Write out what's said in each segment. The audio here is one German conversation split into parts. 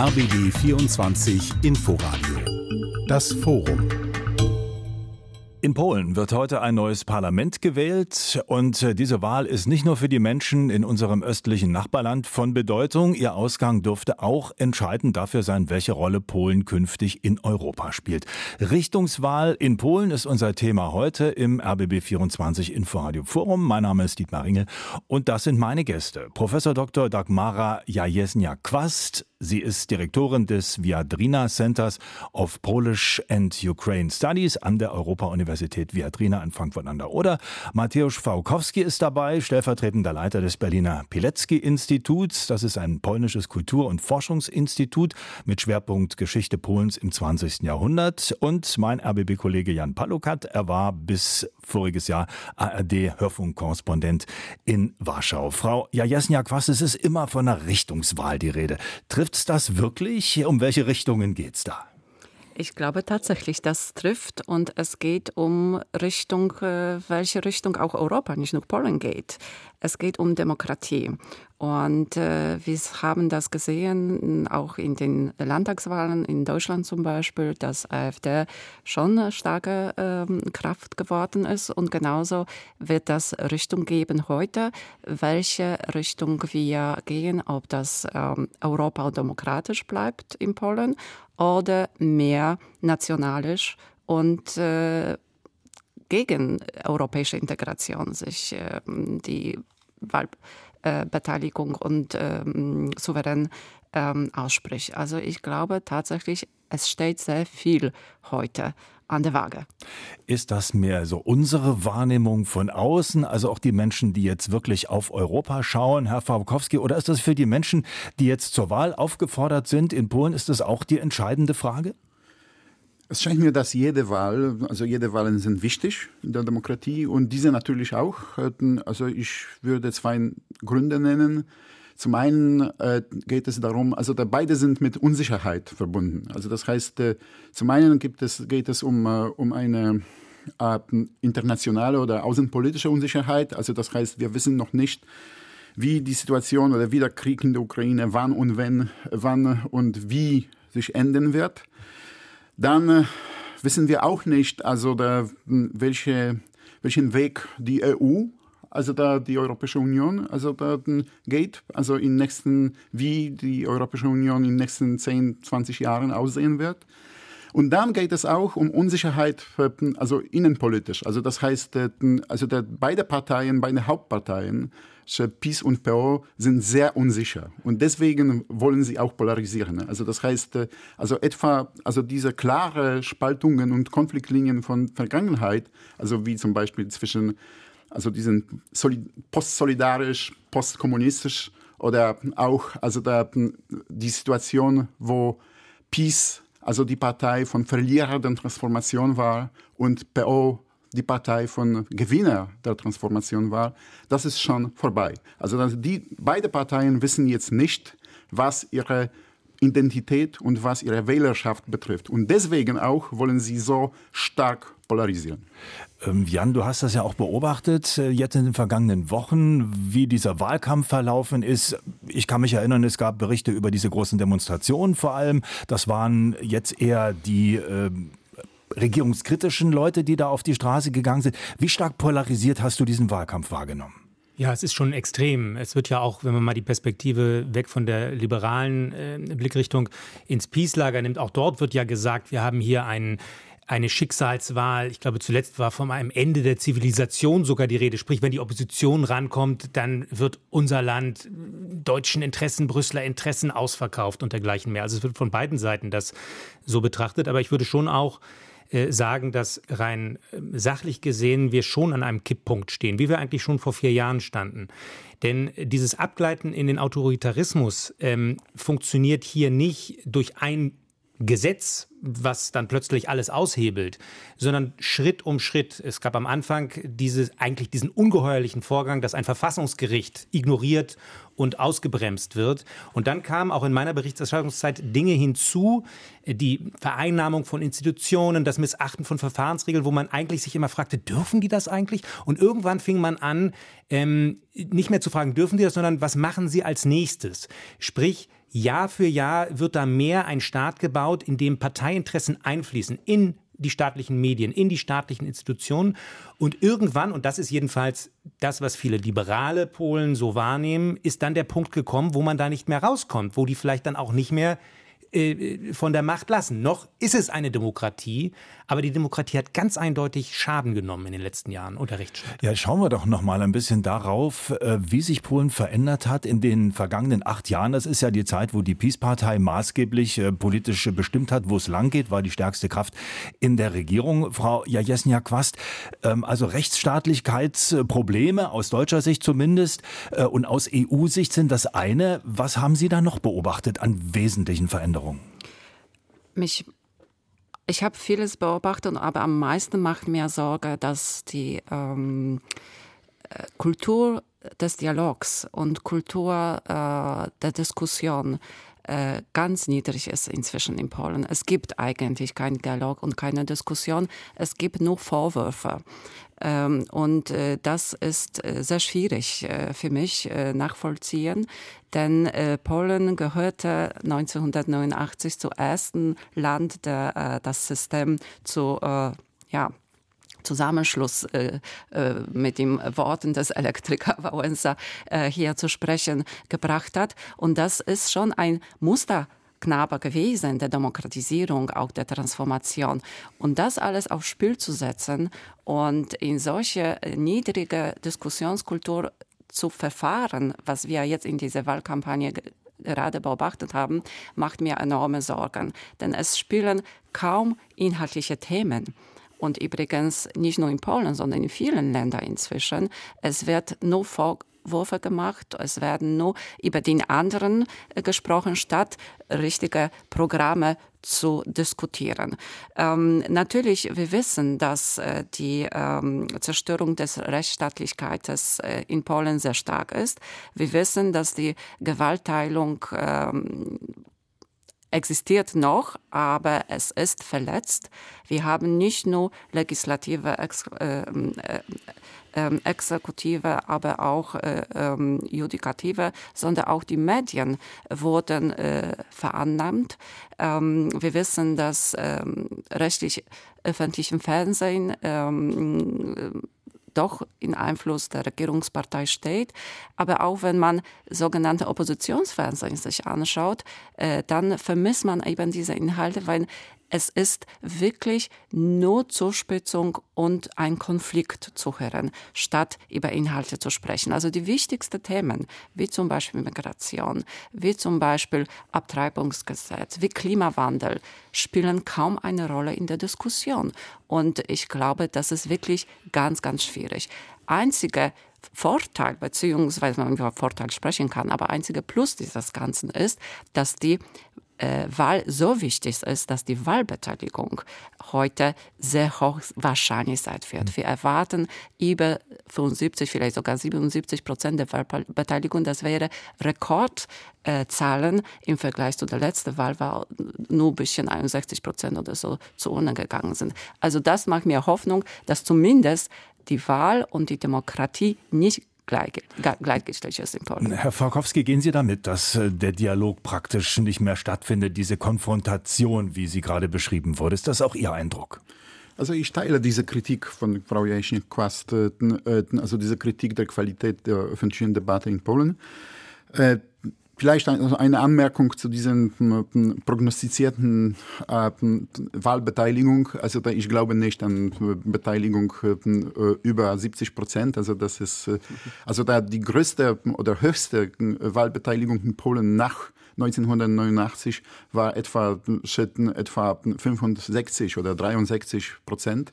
RBB 24 Inforadio. Das Forum. In Polen wird heute ein neues Parlament gewählt und äh, diese Wahl ist nicht nur für die Menschen in unserem östlichen Nachbarland von Bedeutung. Ihr Ausgang dürfte auch entscheidend dafür sein, welche Rolle Polen künftig in Europa spielt. Richtungswahl in Polen ist unser Thema heute im RBB 24 Inforadio Forum. Mein Name ist Dietmar Ringel und das sind meine Gäste. Professor Dr. Dagmara Jajesnia-Quast, Sie ist Direktorin des Viadrina Centers of Polish and Ukraine Studies an der Europa-Universität Viadrina in Frankfurt an der Oder. Mateusz Fałkowski ist dabei, stellvertretender Leiter des Berliner Pilecki-Instituts. Das ist ein polnisches Kultur- und Forschungsinstitut mit Schwerpunkt Geschichte Polens im 20. Jahrhundert. Und mein RBB-Kollege Jan Palukat, er war bis voriges Jahr ARD-Hörfunkkorrespondent in Warschau. Frau Jajesniak, was es ist immer von einer Richtungswahl die Rede. Trifft's das wirklich? Um welche Richtungen geht's da? Ich glaube tatsächlich, das trifft und es geht um Richtung, äh, welche Richtung auch Europa, nicht nur Polen geht. Es geht um Demokratie. Und äh, wir haben das gesehen, auch in den Landtagswahlen in Deutschland zum Beispiel, dass AfD schon eine starke ähm, Kraft geworden ist. Und genauso wird das Richtung geben heute, welche Richtung wir gehen, ob das ähm, Europa demokratisch bleibt in Polen oder mehr nationalisch und äh, gegen europäische Integration sich äh, die Wahlbeteiligung und ähm, souverän ähm, ausspricht. Also ich glaube tatsächlich, es steht sehr viel heute an der Waage. Ist das mehr so unsere Wahrnehmung von außen, also auch die Menschen, die jetzt wirklich auf Europa schauen, Herr Fabkowski, oder ist das für die Menschen, die jetzt zur Wahl aufgefordert sind in Polen, ist das auch die entscheidende Frage? Es scheint mir, dass jede Wahl, also jede Wahlen sind wichtig in der Demokratie und diese natürlich auch. Also ich würde zwei Gründe nennen. Zum einen äh, geht es darum, also beide sind mit Unsicherheit verbunden. Also das heißt, äh, zum einen gibt es, geht es um, äh, um eine internationale oder außenpolitische Unsicherheit. Also das heißt, wir wissen noch nicht, wie die Situation oder wie der Krieg in der Ukraine, wann und wenn, wann und wie sich enden wird. Dann äh, wissen wir auch nicht, also da, welche, welchen Weg die EU, also da die Europäische Union, also da geht, also in nächsten, wie die Europäische Union in nächsten 10, 20 Jahren aussehen wird. Und dann geht es auch um Unsicherheit, also innenpolitisch. Also das heißt, äh, also beide Parteien, beide Hauptparteien PiS und PO sind sehr unsicher und deswegen wollen sie auch polarisieren. Also das heißt, äh, also etwa, also diese klare Spaltungen und Konfliktlinien von Vergangenheit, also wie zum Beispiel zwischen, also diesen postsolidarisch, postkommunistisch oder auch, also der, die Situation, wo PiS, also die Partei von Verlierer der Transformation war und PO die Partei von Gewinner der Transformation war, das ist schon vorbei. Also die, beide Parteien wissen jetzt nicht, was ihre Identität und was ihre Wählerschaft betrifft. Und deswegen auch wollen sie so stark polarisieren. Ähm, Jan, du hast das ja auch beobachtet, äh, jetzt in den vergangenen Wochen, wie dieser Wahlkampf verlaufen ist. Ich kann mich erinnern, es gab Berichte über diese großen Demonstrationen vor allem. Das waren jetzt eher die äh, regierungskritischen Leute, die da auf die Straße gegangen sind. Wie stark polarisiert hast du diesen Wahlkampf wahrgenommen? Ja, es ist schon extrem. Es wird ja auch, wenn man mal die Perspektive weg von der liberalen äh, Blickrichtung ins Peace-Lager nimmt, auch dort wird ja gesagt, wir haben hier einen eine Schicksalswahl. Ich glaube, zuletzt war von einem Ende der Zivilisation sogar die Rede. Sprich, wenn die Opposition rankommt, dann wird unser Land deutschen Interessen, Brüsseler Interessen ausverkauft und dergleichen mehr. Also es wird von beiden Seiten das so betrachtet. Aber ich würde schon auch äh, sagen, dass rein ähm, sachlich gesehen wir schon an einem Kipppunkt stehen, wie wir eigentlich schon vor vier Jahren standen. Denn dieses Abgleiten in den Autoritarismus ähm, funktioniert hier nicht durch ein Gesetz, was dann plötzlich alles aushebelt, sondern Schritt um Schritt. Es gab am Anfang diese, eigentlich diesen ungeheuerlichen Vorgang, dass ein Verfassungsgericht ignoriert und ausgebremst wird. Und dann kamen auch in meiner Berichterstattungszeit Dinge hinzu, die Vereinnahmung von Institutionen, das Missachten von Verfahrensregeln, wo man eigentlich sich immer fragte, dürfen die das eigentlich? Und irgendwann fing man an, ähm, nicht mehr zu fragen, dürfen die das, sondern was machen sie als nächstes? Sprich, Jahr für Jahr wird da mehr ein Staat gebaut, in dem Parteiinteressen einfließen in die staatlichen Medien, in die staatlichen Institutionen. Und irgendwann, und das ist jedenfalls das, was viele liberale Polen so wahrnehmen, ist dann der Punkt gekommen, wo man da nicht mehr rauskommt, wo die vielleicht dann auch nicht mehr äh, von der Macht lassen. Noch ist es eine Demokratie, aber die Demokratie hat ganz eindeutig Schaden genommen in den letzten Jahren unter Rechtsstaat. Ja, schauen wir doch noch mal ein bisschen darauf, äh, wie sich Polen verändert hat in den vergangenen acht Jahren. Das ist ja die Zeit, wo die Peace-Partei maßgeblich äh, politisch bestimmt hat, wo es lang geht, war die stärkste Kraft in der Regierung. Frau Jajesnia-Quast, ähm, also Rechtsstaatlichkeitsprobleme aus deutscher Sicht zumindest und aus EU-Sicht sind das eine. Was haben Sie da noch beobachtet an wesentlichen Veränderungen? Veränderung? Mich, ich habe vieles beobachtet, aber am meisten macht mir Sorge, dass die ähm, äh, Kultur des Dialogs und Kultur äh, der Diskussion äh, ganz niedrig ist inzwischen in Polen. Es gibt eigentlich keinen Dialog und keine Diskussion. Es gibt nur Vorwürfe. Ähm, und äh, das ist äh, sehr schwierig für mich nachvollziehen, denn Polen gehörte 1989 zum ersten Land, der das System zu ja, Zusammenschluss äh, äh, mit den Worten des Elektriker Wałęsa äh, hier zu sprechen gebracht hat. Und das ist schon ein Muster. Knabe gewesen, der Demokratisierung, auch der Transformation. Und das alles aufs Spiel zu setzen und in solche niedrige Diskussionskultur zu verfahren, was wir jetzt in dieser Wahlkampagne gerade beobachtet haben, macht mir enorme Sorgen. Denn es spielen kaum inhaltliche Themen. Und übrigens nicht nur in Polen, sondern in vielen Ländern inzwischen. Es wird nur Vorwürfe gemacht, es werden nur über den anderen äh, gesprochen, statt richtige Programme zu diskutieren. Ähm, natürlich, wir wissen, dass äh, die ähm, Zerstörung des Rechtsstaatlichkeits äh, in Polen sehr stark ist. Wir wissen, dass die Gewaltteilung ähm, existiert noch, aber es ist verletzt. Wir haben nicht nur legislative, Ex äh, äh, ähm, Exekutive, aber auch äh, ähm, Judikative, sondern auch die Medien wurden äh, vereinnahmt. Ähm, wir wissen, dass ähm, rechtlich öffentlichen Fernsehen ähm, doch in Einfluss der Regierungspartei steht. Aber auch wenn man sogenannte Oppositionsfernsehen sich anschaut, äh, dann vermisst man eben diese Inhalte, weil es ist wirklich nur Zuspitzung und ein Konflikt zu hören, statt über Inhalte zu sprechen. Also die wichtigsten Themen, wie zum Beispiel Migration, wie zum Beispiel Abtreibungsgesetz, wie Klimawandel, spielen kaum eine Rolle in der Diskussion. Und ich glaube, das ist wirklich ganz, ganz schwierig. Einzige Vorteil, beziehungsweise man über Vorteil sprechen kann, aber einzige Plus dieses Ganzen ist, dass die äh, Wahl so wichtig ist, dass die Wahlbeteiligung heute sehr hoch wahrscheinlich sein wird. Mhm. Wir erwarten über 75, vielleicht sogar 77 Prozent der Wahlbeteiligung. Das wäre Rekordzahlen äh, im Vergleich zu der letzten Wahl, war nur ein bisschen 61 Prozent oder so zu Urne gegangen sind. Also das macht mir Hoffnung, dass zumindest die Wahl und die Demokratie nicht in Polen. Herr Farkowski, gehen Sie damit, dass äh, der Dialog praktisch nicht mehr stattfindet, diese Konfrontation, wie sie gerade beschrieben wurde? Ist das auch Ihr Eindruck? Also ich teile diese Kritik von Frau Jaśnik-Quast, äh, äh, also diese Kritik der Qualität der öffentlichen Debatte in Polen. Vielleicht eine Anmerkung zu diesen hm, prognostizierten äh, Wahlbeteiligung. Also ich glaube nicht an Beteiligung äh, über 70 Prozent. Also das ist äh, also da die größte oder höchste Wahlbeteiligung in Polen nach 1989 war etwa, etwa 65 oder 63 Prozent.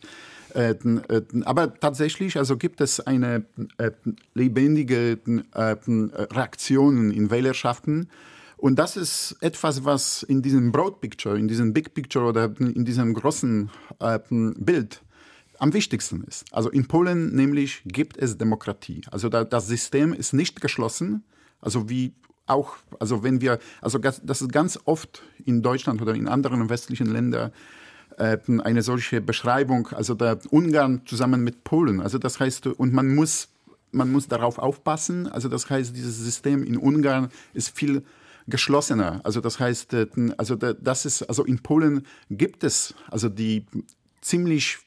Äh, äh, aber tatsächlich also gibt es eine äh, lebendige Reaktion in Wählerschaften. Und das ist etwas, was in diesem Broad Picture, in diesem Big Picture oder in diesem großen Bild am wichtigsten ist. Also in Polen nämlich gibt es Demokratie. Also das System ist nicht geschlossen. Also wie auch, also wenn wir, also das ist ganz oft in Deutschland oder in anderen westlichen Ländern eine solche Beschreibung, also der Ungarn zusammen mit Polen. Also das heißt, und man muss, man muss darauf aufpassen. Also das heißt, dieses System in Ungarn ist viel geschlossener. Also das heißt, äh, also das ist, also in Polen gibt es also die ziemlich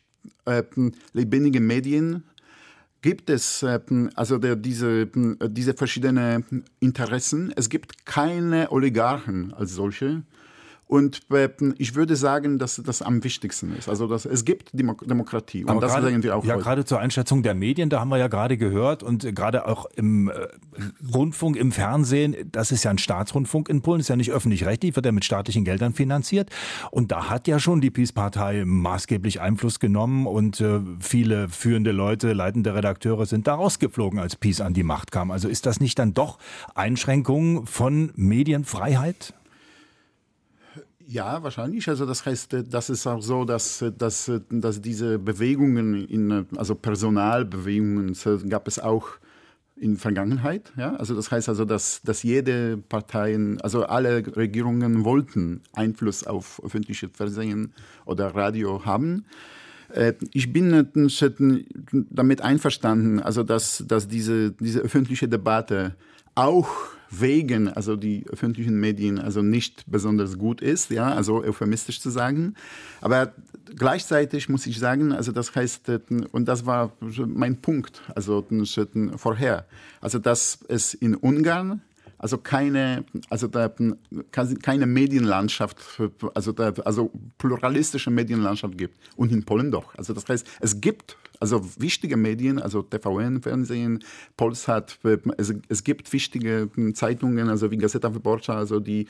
äh, lebendige Medien, gibt es äh, also der, diese, diese verschiedenen Interessen. Es gibt keine Oligarchen als solche. Und ich würde sagen, dass das am wichtigsten ist. Also dass es gibt Demokratie. Und Aber das grade, sagen wir auch. Ja, heute. gerade zur Einschätzung der Medien, da haben wir ja gerade gehört und gerade auch im äh, Rundfunk, im Fernsehen, das ist ja ein Staatsrundfunk in Polen, ist ja nicht öffentlich-rechtlich, wird ja mit staatlichen Geldern finanziert. Und da hat ja schon die Peace-Partei maßgeblich Einfluss genommen und äh, viele führende Leute, leitende Redakteure sind da rausgeflogen, als Peace an die Macht kam. Also ist das nicht dann doch Einschränkung von Medienfreiheit? Ja, wahrscheinlich. Also das heißt, äh, das ist auch so, dass, äh, dass, äh, dass diese Bewegungen, in, also Personalbewegungen, gab es auch in Vergangenheit. Ja? Also das heißt also, dass, dass jede Partei, also alle Regierungen wollten Einfluss auf öffentliche Fernsehen oder Radio haben. Ich bin damit einverstanden, also dass, dass diese, diese öffentliche Debatte auch wegen also die öffentlichen Medien also nicht besonders gut ist, ja, also euphemistisch zu sagen. Aber gleichzeitig muss ich sagen, also das heißt, und das war mein Punkt, also vorher, also dass es in Ungarn also keine, also da, keine Medienlandschaft, also, da, also pluralistische Medienlandschaft gibt. Und in Polen doch. Also das heißt, es gibt also wichtige Medien, also TVN, Fernsehen, Polsat, es, es gibt wichtige Zeitungen, also wie Gazeta Wyborcza, also die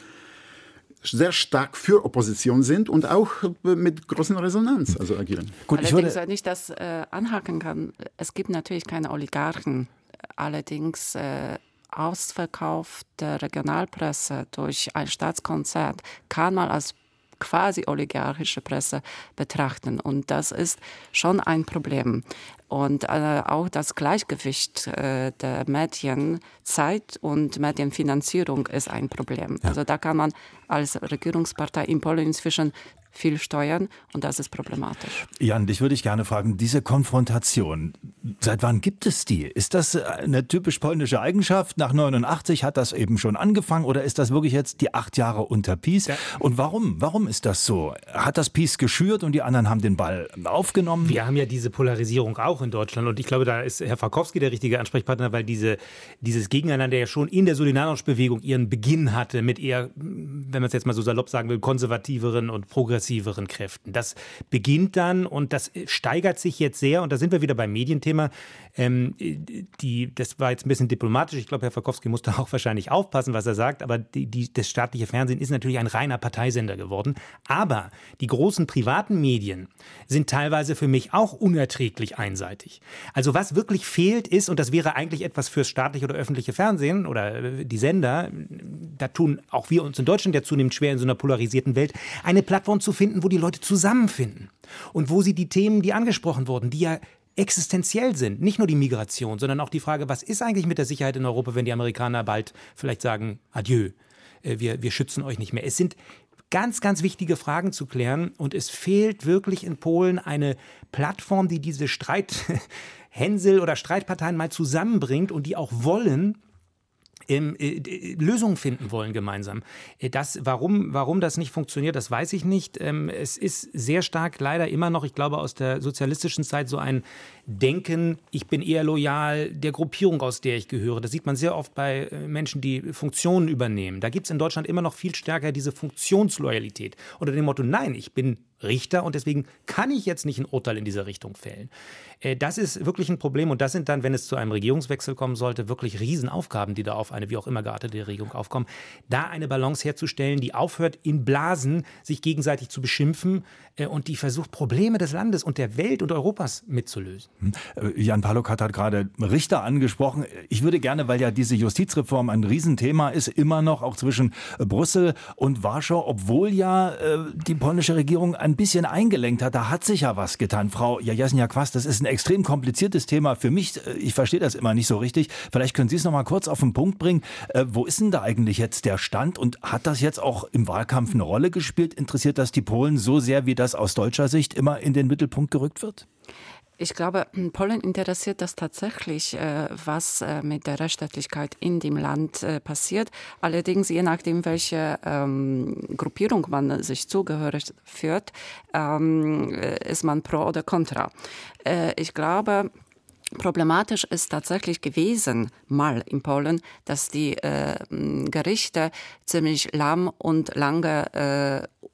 sehr stark für Opposition sind und auch mit großer Resonanz also agieren. Gut, Allerdings, ich würde wenn ich das äh, anhaken kann, es gibt natürlich keine Oligarchen. Allerdings äh, Ausverkauf der Regionalpresse durch ein Staatskonzert kann man als quasi oligarchische Presse betrachten. Und das ist schon ein Problem. Und äh, auch das Gleichgewicht äh, der Medienzeit und Medienfinanzierung ist ein Problem. Ja. Also da kann man als Regierungspartei in Polen inzwischen viel steuern und das ist problematisch. Jan, dich würde ich gerne fragen, diese Konfrontation, seit wann gibt es die? Ist das eine typisch polnische Eigenschaft? Nach 89 hat das eben schon angefangen oder ist das wirklich jetzt die acht Jahre unter Peace? Ja. Und warum? Warum ist das so? Hat das Peace geschürt und die anderen haben den Ball aufgenommen? Wir haben ja diese Polarisierung auch in Deutschland und ich glaube, da ist Herr Farkowski der richtige Ansprechpartner, weil diese, dieses Gegeneinander ja schon in der Solidarność-Bewegung ihren Beginn hatte mit eher, wenn man es jetzt mal so salopp sagen will, konservativeren und progressiven progressiveren Kräften. Das beginnt dann und das steigert sich jetzt sehr. Und da sind wir wieder beim Medienthema. Ähm, die, das war jetzt ein bisschen diplomatisch. Ich glaube, Herr Verkowski musste auch wahrscheinlich aufpassen, was er sagt. Aber die, die, das staatliche Fernsehen ist natürlich ein reiner Parteisender geworden. Aber die großen privaten Medien sind teilweise für mich auch unerträglich einseitig. Also was wirklich fehlt ist, und das wäre eigentlich etwas fürs staatliche oder öffentliche Fernsehen oder äh, die Sender, da tun auch wir uns in Deutschland ja zunehmend schwer in so einer polarisierten Welt, eine Plattform zu finden, wo die Leute zusammenfinden und wo sie die Themen, die angesprochen wurden, die ja existenziell sind. Nicht nur die Migration, sondern auch die Frage, was ist eigentlich mit der Sicherheit in Europa, wenn die Amerikaner bald vielleicht sagen, adieu, äh, wir, wir schützen euch nicht mehr. Es sind ganz, ganz wichtige Fragen zu klären und es fehlt wirklich in Polen eine Plattform, die diese Streithänsel oder Streitparteien mal zusammenbringt und die auch wollen, ähm, äh, Lösungen finden wollen gemeinsam. Äh, das, warum, warum das nicht funktioniert, das weiß ich nicht. Ähm, es ist sehr stark leider immer noch, ich glaube, aus der sozialistischen Zeit so ein Denken, ich bin eher loyal der Gruppierung, aus der ich gehöre. Das sieht man sehr oft bei äh, Menschen, die Funktionen übernehmen. Da gibt es in Deutschland immer noch viel stärker diese Funktionsloyalität. Unter dem Motto, nein, ich bin Richter und deswegen kann ich jetzt nicht ein Urteil in dieser Richtung fällen. Äh, das ist wirklich ein Problem und das sind dann, wenn es zu einem Regierungswechsel kommen sollte, wirklich Riesenaufgaben, die da auf eine wie auch immer geartete Regierung aufkommen. Da eine Balance herzustellen, die aufhört, in Blasen sich gegenseitig zu beschimpfen äh, und die versucht, Probleme des Landes und der Welt und Europas mitzulösen. Hm. Äh, Jan Palok hat gerade Richter angesprochen. Ich würde gerne, weil ja diese Justizreform ein Riesenthema ist, immer noch auch zwischen Brüssel und Warschau, obwohl ja die polnische Regierung ein ein bisschen eingelenkt hat, da hat sich ja was getan. Frau Jasnia Quast, das ist ein extrem kompliziertes Thema für mich. Äh, ich verstehe das immer nicht so richtig. Vielleicht können Sie es noch mal kurz auf den Punkt bringen. Äh, wo ist denn da eigentlich jetzt der Stand und hat das jetzt auch im Wahlkampf eine Rolle gespielt? Interessiert das die Polen so sehr, wie das aus deutscher Sicht immer in den Mittelpunkt gerückt wird? Ich glaube, Polen interessiert das tatsächlich, äh, was äh, mit der Rechtsstaatlichkeit in dem Land äh, passiert. Allerdings, je nachdem, welche ähm, Gruppierung man sich zugehörig führt, ähm, ist man pro oder contra. ich glaube, Problematisch ist tatsächlich gewesen, mal in Polen, dass die äh, Gerichte ziemlich lahm und lange äh,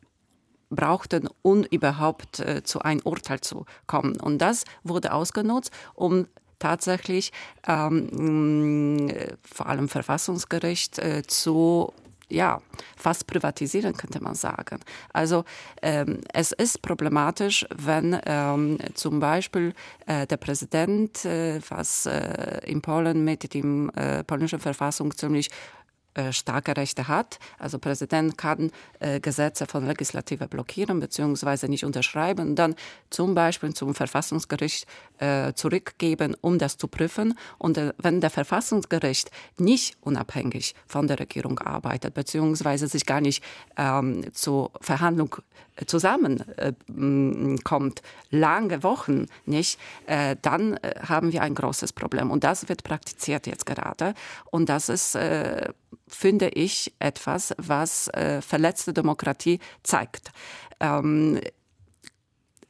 brauchten, um überhaupt äh, zu einem Urteil zu kommen. Und das wurde ausgenutzt, um tatsächlich ähm, vor allem Verfassungsgericht äh, zu ja, fast privatisieren, könnte man sagen. Also ähm, es ist problematisch, wenn ähm, zum Beispiel äh, der Präsident, äh, was äh, in Polen mit dem äh, polnischen Verfassung ziemlich äh, starke Rechte hat. Also Präsident kann äh, Gesetze von Legislative blockieren bzw. nicht unterschreiben und dann zum Beispiel zum Verfassungsgericht äh, zurückgeben, um das zu prüfen. Und wenn der Verfassungsgericht nicht unabhängig von der Regierung arbeitet bzw. sich gar nicht ähm, zur Verhandlung zusammenkommt, lange Wochen nicht, dann haben wir ein großes Problem. Und das wird praktiziert jetzt gerade. Und das ist finde ich, etwas, was äh, verletzte Demokratie zeigt. Ähm,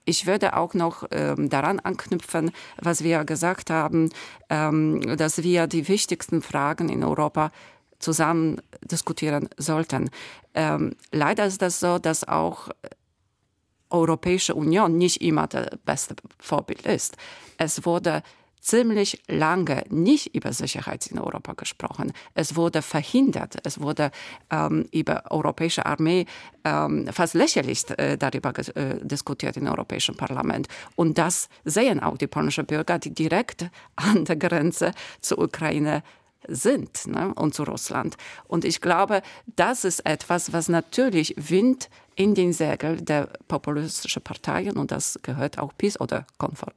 ich würde auch noch ähm, daran anknüpfen, was wir gesagt haben, ähm, dass wir die wichtigsten Fragen in Europa zusammen diskutieren sollten. Ähm, leider ist das so, dass auch Europäische Union nicht immer das beste Vorbild ist. Es wurde ziemlich lange nicht über Sicherheit in Europa gesprochen. Es wurde verhindert. Es wurde ähm, über europäische Armee ähm, fast lächerlich äh, darüber äh, diskutiert im Europäischen Parlament. Und das sehen auch die polnischen Bürger, die direkt an der Grenze zur Ukraine sind ne, und zu Russland. Und ich glaube, das ist etwas, was natürlich Wind in den Segel der populistischen Parteien, und das gehört auch PiS oder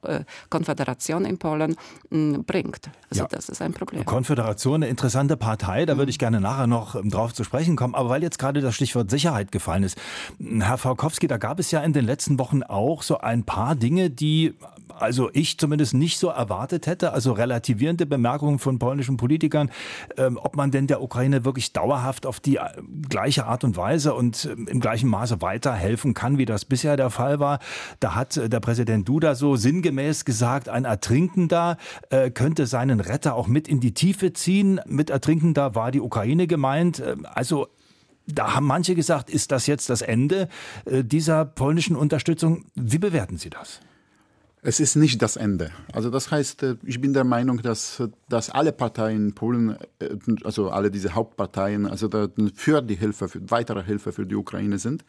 äh, Konföderation in Polen, bringt. Also ja. das ist ein Problem. Konföderation, eine interessante Partei, da würde ich gerne nachher noch ähm, drauf zu sprechen kommen. Aber weil jetzt gerade das Stichwort Sicherheit gefallen ist, Herr Falkowski, da gab es ja in den letzten Wochen auch so ein paar Dinge, die also ich zumindest nicht so erwartet hätte, also relativierende Bemerkungen von polnischen Politikern, ähm, ob man denn der Ukraine wirklich dauerhaft auf die äh, gleiche Art und Weise und ähm, im gleichen Maße weiterhelfen kann, wie das bisher der Fall war. Da hat äh, der Präsident Duda so sinngemäß gesagt, ein Ertrinkender äh, könnte seinen Retter auch mit in die Tiefe ziehen. Mit Ertrinkender war die Ukraine gemeint. Ähm, also da haben manche gesagt, ist das jetzt das Ende äh, dieser polnischen Unterstützung? Wie bewerten Sie das? Es ist nicht das Ende. Also das heißt, äh, ich bin der Meinung, dass, dass alle Parteien in Polen, äh, also alle diese Hauptparteien, also für die Hilfe, für weitere Hilfe für die Ukraine sind.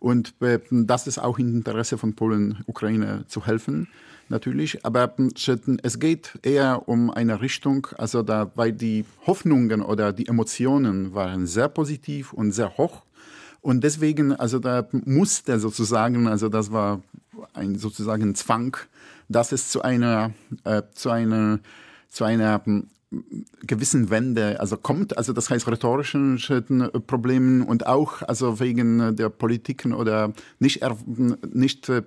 Und äh, das ist auch im Interesse von Polen, Ukraine zu helfen, natürlich. Aber es geht eher um eine Richtung, also da, weil die Hoffnungen oder die Emotionen waren sehr positiv und sehr hoch. Und deswegen, also da musste sozusagen, also das war ein sozusagen Zwang, dass es zu einer, äh, zu einer, zu einer hm, gewissen Wende also kommt, also das heißt rhetorischen äh, Problemen und auch also wegen der Politiken oder nicht, nicht, äh,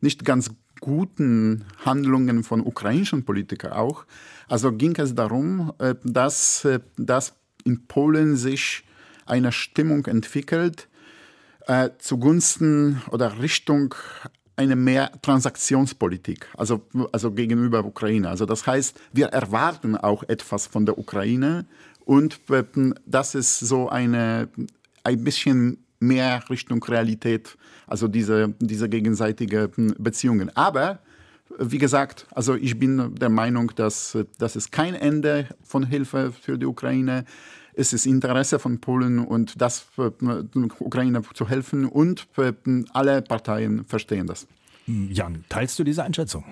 nicht ganz guten Handlungen von ukrainischen Politikern auch. Also ging es darum, äh, dass, dass in Polen sich eine Stimmung entwickelt äh, zugunsten oder Richtung eine mehr Transaktionspolitik, also, also gegenüber Ukraine. Also das heißt, wir erwarten auch etwas von der Ukraine und das ist so eine, ein bisschen mehr Richtung Realität, also diese, diese gegenseitige Beziehungen. Aber wie gesagt, also ich bin der Meinung, dass das ist kein Ende von Hilfe für die Ukraine ist es Interesse von Polen und das äh, Ukraine zu helfen und äh, alle Parteien verstehen das. Jan, teilst du diese Einschätzung?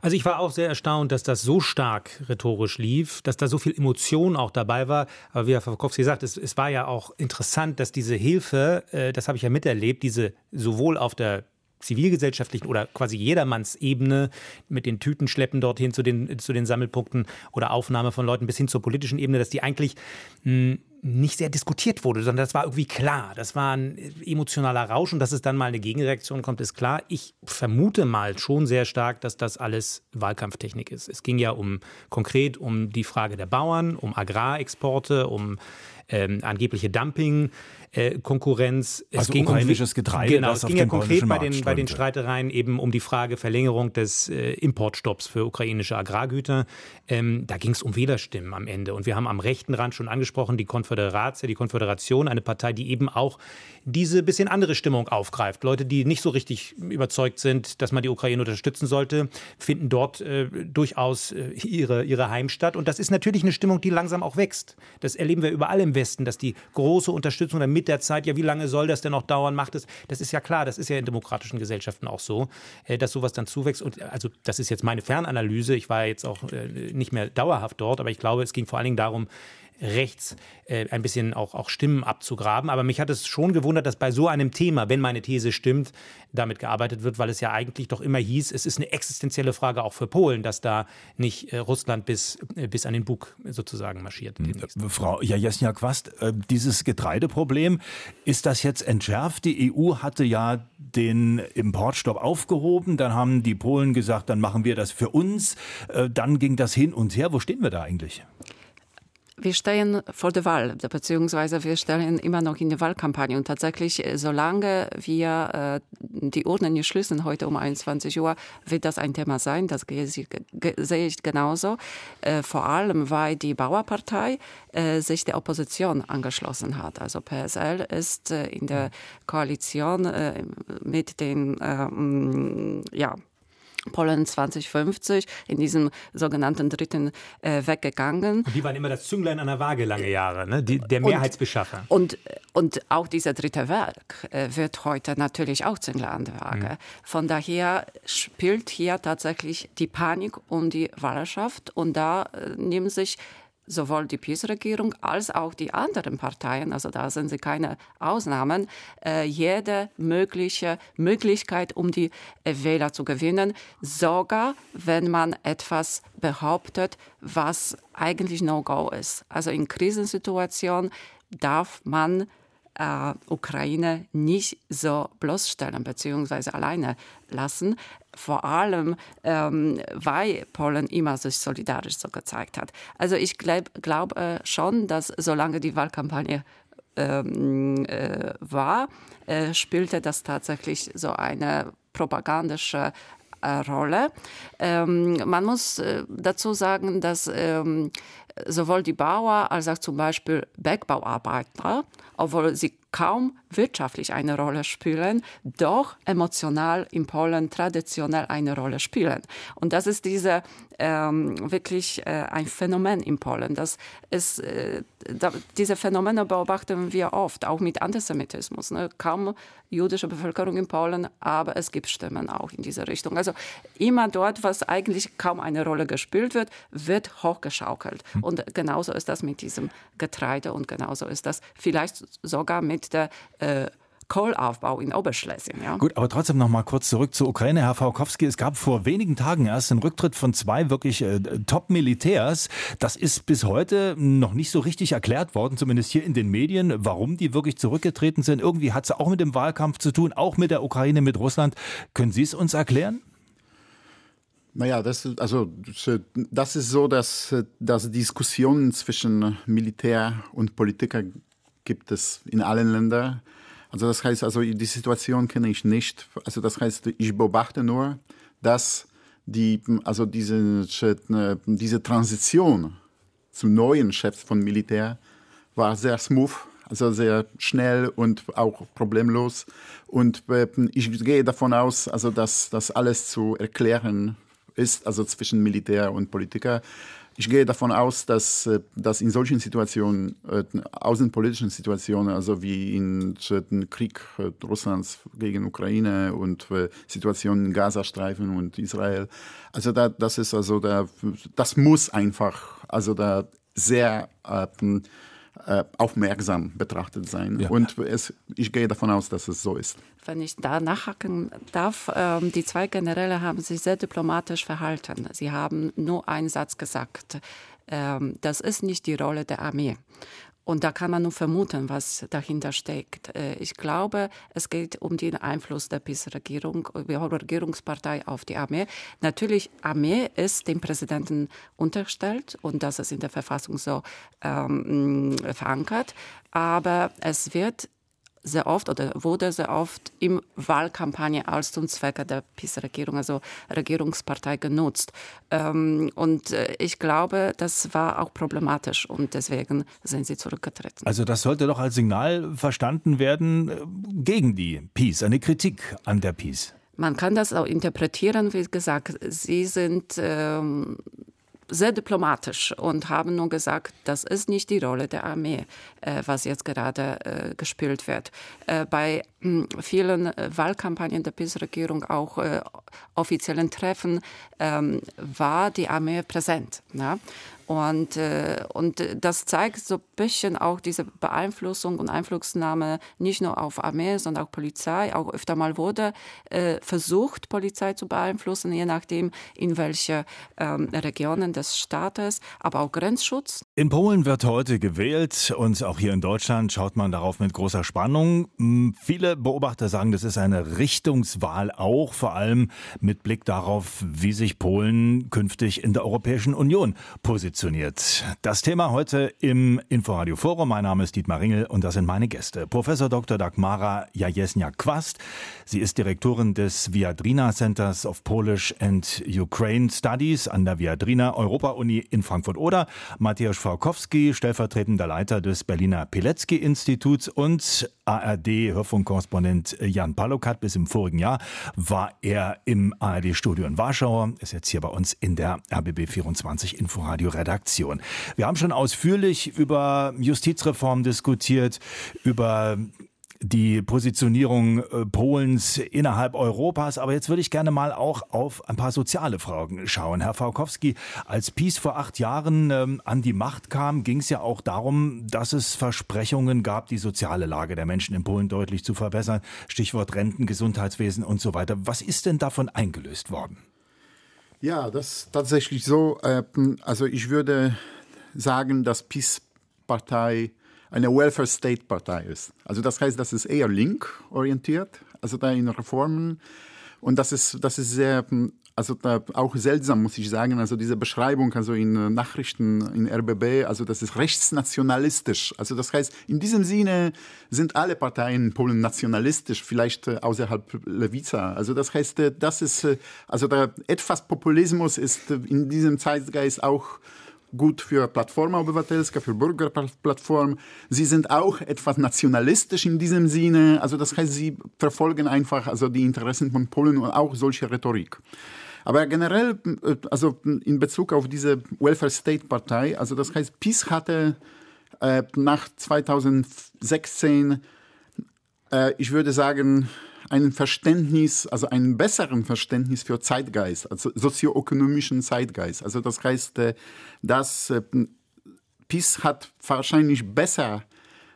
Also ich war auch sehr erstaunt, dass das so stark rhetorisch lief, dass da so viel Emotion auch dabei war. Aber wie Herr Fakowski sagt, es, es war ja auch interessant, dass diese Hilfe, äh, das habe ich ja miterlebt, diese sowohl auf der zivilgesellschaftlichen oder quasi Jedermannsebene mit den Tüten schleppen dorthin zu den, zu den Sammelpunkten oder Aufnahme von Leuten bis hin zur politischen Ebene, dass die eigentlich hm, nicht sehr diskutiert wurde, sondern das war irgendwie klar. Das war ein emotionaler Rausch und dass es dann mal eine Gegenreaktion kommt, ist klar. Ich vermute mal schon sehr stark, dass das alles Wahlkampftechnik ist. Es ging ja um konkret um die Frage der Bauern, um Agrarexporte, um ähm, angebliche Dumping. Äh, Konkurrenz. Es also ging ukrainisches um, Getreide. Genau, es ging ja konkret bei den, bei den Streitereien eben um die Frage Verlängerung des äh, Importstopps für ukrainische Agrargüter. Ähm, da ging es um Wählerstimmen am Ende. Und wir haben am rechten Rand schon angesprochen, die Konföderatio, die Konföderation, eine Partei, die eben auch diese bisschen andere Stimmung aufgreift. Leute, die nicht so richtig überzeugt sind, dass man die Ukraine unterstützen sollte, finden dort äh, durchaus äh, ihre, ihre Heimstatt. Und das ist natürlich eine Stimmung, die langsam auch wächst. Das erleben wir überall im Westen, dass die große Unterstützung der mit der Zeit, ja, wie lange soll das denn noch dauern, macht es. Das ist ja klar, das ist ja in demokratischen Gesellschaften auch so, äh, dass sowas dann zuwächst. Und also das ist jetzt meine Fernanalyse. Ich war jetzt auch äh, nicht mehr dauerhaft dort, aber ich glaube, es ging vor allen Dingen darum, rechts äh, ein bisschen auch, auch Stimmen abzugraben. Aber mich hat es schon gewundert, dass bei so einem Thema, wenn meine These stimmt, damit gearbeitet wird, weil es ja eigentlich doch immer hieß, es ist eine existenzielle Frage auch für Polen, dass da nicht äh, Russland bis, äh, bis an den Bug sozusagen marschiert. Hm, Frau Jajesnia-Quast, äh, dieses Getreideproblem, ist das jetzt entschärft? Die EU hatte ja den Importstopp aufgehoben, dann haben die Polen gesagt, dann machen wir das für uns, äh, dann ging das hin und her. Wo stehen wir da eigentlich? Wir stehen vor der Wahl, beziehungsweise wir stehen immer noch in der Wahlkampagne. Und tatsächlich, äh, solange wir äh, die Urnen nicht schließen, heute um 21 Uhr, wird das ein Thema sein. Das sehe ich genauso. Äh, vor allem, weil die Bauerpartei äh, sich der Opposition angeschlossen hat. Also PSL ist äh, in der Koalition äh, mit den ja, Polen 2050 in diesem sogenannten dritten äh, weggegangen. Und die waren immer das Zünglein an der Waage lange Jahre, ne? die, der Mehrheitsbeschaffer. Und, und, auch dieser dritte Werk äh, wird heute natürlich auch Zünglein an der Waage. Mhm. Von daher spielt hier tatsächlich die Panik um die Wählerschaft und da äh, nehmen sich sowohl die PiS-Regierung als auch die anderen Parteien, also da sind sie keine Ausnahmen, äh, jede mögliche Möglichkeit, um die äh, Wähler zu gewinnen, sogar wenn man etwas behauptet, was eigentlich No-Go ist. Also in Krisensituationen darf man äh, Ukraine nicht so bloßstellen bzw. alleine lassen. Vor allem, ähm, weil Polen immer sich solidarisch so gezeigt hat. Also ich glaube glaub, äh, schon, dass solange die Wahlkampagne ähm, äh, war, äh, spielte das tatsächlich so eine propagandische Rolle. Ähm, man muss äh, dazu sagen, dass ähm, sowohl die Bauer als auch zum Beispiel Bergbauarbeiter, obwohl sie kaum wirtschaftlich eine Rolle spielen, doch emotional in Polen traditionell eine Rolle spielen. Und das ist diese ähm, wirklich äh, ein Phänomen in Polen. Das ist, äh, da, diese Phänomene beobachten wir oft, auch mit Antisemitismus. Ne? Kaum jüdische Bevölkerung in Polen, aber es gibt Stimmen auch in diese Richtung. Also immer dort, was eigentlich kaum eine Rolle gespielt wird, wird hochgeschaukelt. Hm. Und genauso ist das mit diesem Getreide und genauso ist das vielleicht sogar mit der äh, Kohlaufbau in Oberschlesien. Ja. Gut, aber trotzdem noch mal kurz zurück zur Ukraine. Herr Faukowski, es gab vor wenigen Tagen erst den Rücktritt von zwei wirklich äh, Top-Militärs. Das ist bis heute noch nicht so richtig erklärt worden, zumindest hier in den Medien, warum die wirklich zurückgetreten sind. Irgendwie hat es auch mit dem Wahlkampf zu tun, auch mit der Ukraine, mit Russland. Können Sie es uns erklären? Naja, das, also, das ist so, dass, dass Diskussionen zwischen Militär und Politiker gibt es in allen Ländern. Also das heißt, also die Situation kenne ich nicht. Also das heißt, ich beobachte nur, dass die, also diese, diese Transition zum neuen Chef von Militär war sehr smooth, also sehr schnell und auch problemlos. Und äh, ich gehe davon aus, also dass das alles zu erklären ist, also zwischen Militär und Politiker. Ich gehe davon aus, dass, äh, dass in solchen Situationen, äh, außenpolitischen Situationen, also wie in dem Krieg äh, Russlands gegen Ukraine und Situationen im Gazastreifen und Israel, also da, das ist also da, das muss einfach, also da sehr äh, aufmerksam betrachtet sein. Ja. Und es, ich gehe davon aus, dass es so ist. Wenn ich da nachhaken darf, ähm, die zwei Generäle haben sich sehr diplomatisch verhalten. Sie haben nur einen Satz gesagt. Ähm, das ist nicht die Rolle der Armee. Und da kann man nur vermuten, was dahinter steckt. Äh, ich glaube, es geht um den Einfluss der PiS-Regierung, der Regierungspartei auf die Armee. Natürlich, Armee ist dem Präsidenten unterstellt und das ist in der Verfassung so ähm, verankert. Aber es wird sehr oft oder wurde sehr oft im Wahlkampagne als zum Zwecke der PiS-Regierung, also Regierungspartei genutzt. Ähm, und äh, ich glaube, das war auch problematisch und deswegen sind sie zurückgetreten. Also das sollte doch als Signal verstanden werden äh, gegen die PiS, eine Kritik an der PiS. Man kann das auch interpretieren, wie gesagt, sie sind ähm, sehr diplomatisch und haben nur gesagt, das ist nicht die Rolle der Armee, äh, was jetzt gerade äh, gespielt wird. Äh, bei hm, vielen äh, Wahlkampagnen der PiS-Regierung, auch äh, offiziellen Treffen, ähm, war die Armee präsent. Ja? Und, äh, und das zeigt so ein bisschen auch diese Beeinflussung und Einflussnahme nicht nur auf Armee, sondern auch Polizei. Auch öfter mal wurde äh, versucht, Polizei zu beeinflussen, je nachdem, in welche ähm, Regionen des Staates, aber auch Grenzschutz. In Polen wird heute gewählt und auch hier in Deutschland schaut man darauf mit großer Spannung. Viele Beobachter sagen, das ist eine Richtungswahl auch, vor allem mit Blick darauf, wie sich Polen künftig in der Europäischen Union positioniert positioniert. Das Thema heute im Inforadio Forum. Mein Name ist Dietmar Ringel und das sind meine Gäste. Professor Dr. Dagmara Jajesnia-Kwast. Sie ist Direktorin des Viadrina Centers of Polish and Ukraine Studies an der Viadrina Europa-Uni in Frankfurt-Oder. Mateusz Falkowski, stellvertretender Leiter des Berliner Pilecki-Instituts und ARD-Hörfunkkorrespondent Jan Palokat. Bis im vorigen Jahr war er im ARD-Studio in Warschau, ist jetzt hier bei uns in der RBB 24 Inforadio-Redaktion. Redaktion. Wir haben schon ausführlich über Justizreform diskutiert, über die Positionierung äh, Polens innerhalb Europas. Aber jetzt würde ich gerne mal auch auf ein paar soziale Fragen schauen. Herr Faukowski, als Peace vor acht Jahren ähm, an die Macht kam, ging es ja auch darum, dass es Versprechungen gab, die soziale Lage der Menschen in Polen deutlich zu verbessern. Stichwort Renten, Gesundheitswesen und so weiter. Was ist denn davon eingelöst worden? Ja, das ist tatsächlich so. Äh, also ich würde sagen, dass PiS-Partei eine Welfare-State-Partei ist. Also das heißt, das ist eher link orientiert, also da in Reformen. Und das ist, das ist sehr also auch seltsam, muss ich sagen. Also diese Beschreibung, also in äh, Nachrichten in RBB, also das ist rechtsnationalistisch. Also das heißt, in diesem Sinne sind alle Parteien in Polen nationalistisch, vielleicht äh, außerhalb Lewica. Also das heißt, äh, das ist, also der etwas Populismus ist in diesem Zeitgeist auch gut für Plattforma Obywatelska, für Bürgerplattform. Sie sind auch etwas nationalistisch in diesem Sinne. Also das heißt, sie verfolgen einfach also die Interessen von Polen und auch solche Rhetorik. Aber generell, äh, also in Bezug auf diese Welfare State Partei, also das heißt, PiS hatte äh, nach 2016, äh, ich würde sagen, ein Verständnis, also einen besseren Verständnis für Zeitgeist, also sozioökonomischen Zeitgeist. Also das heißt, äh, dass äh, PiS hat wahrscheinlich besser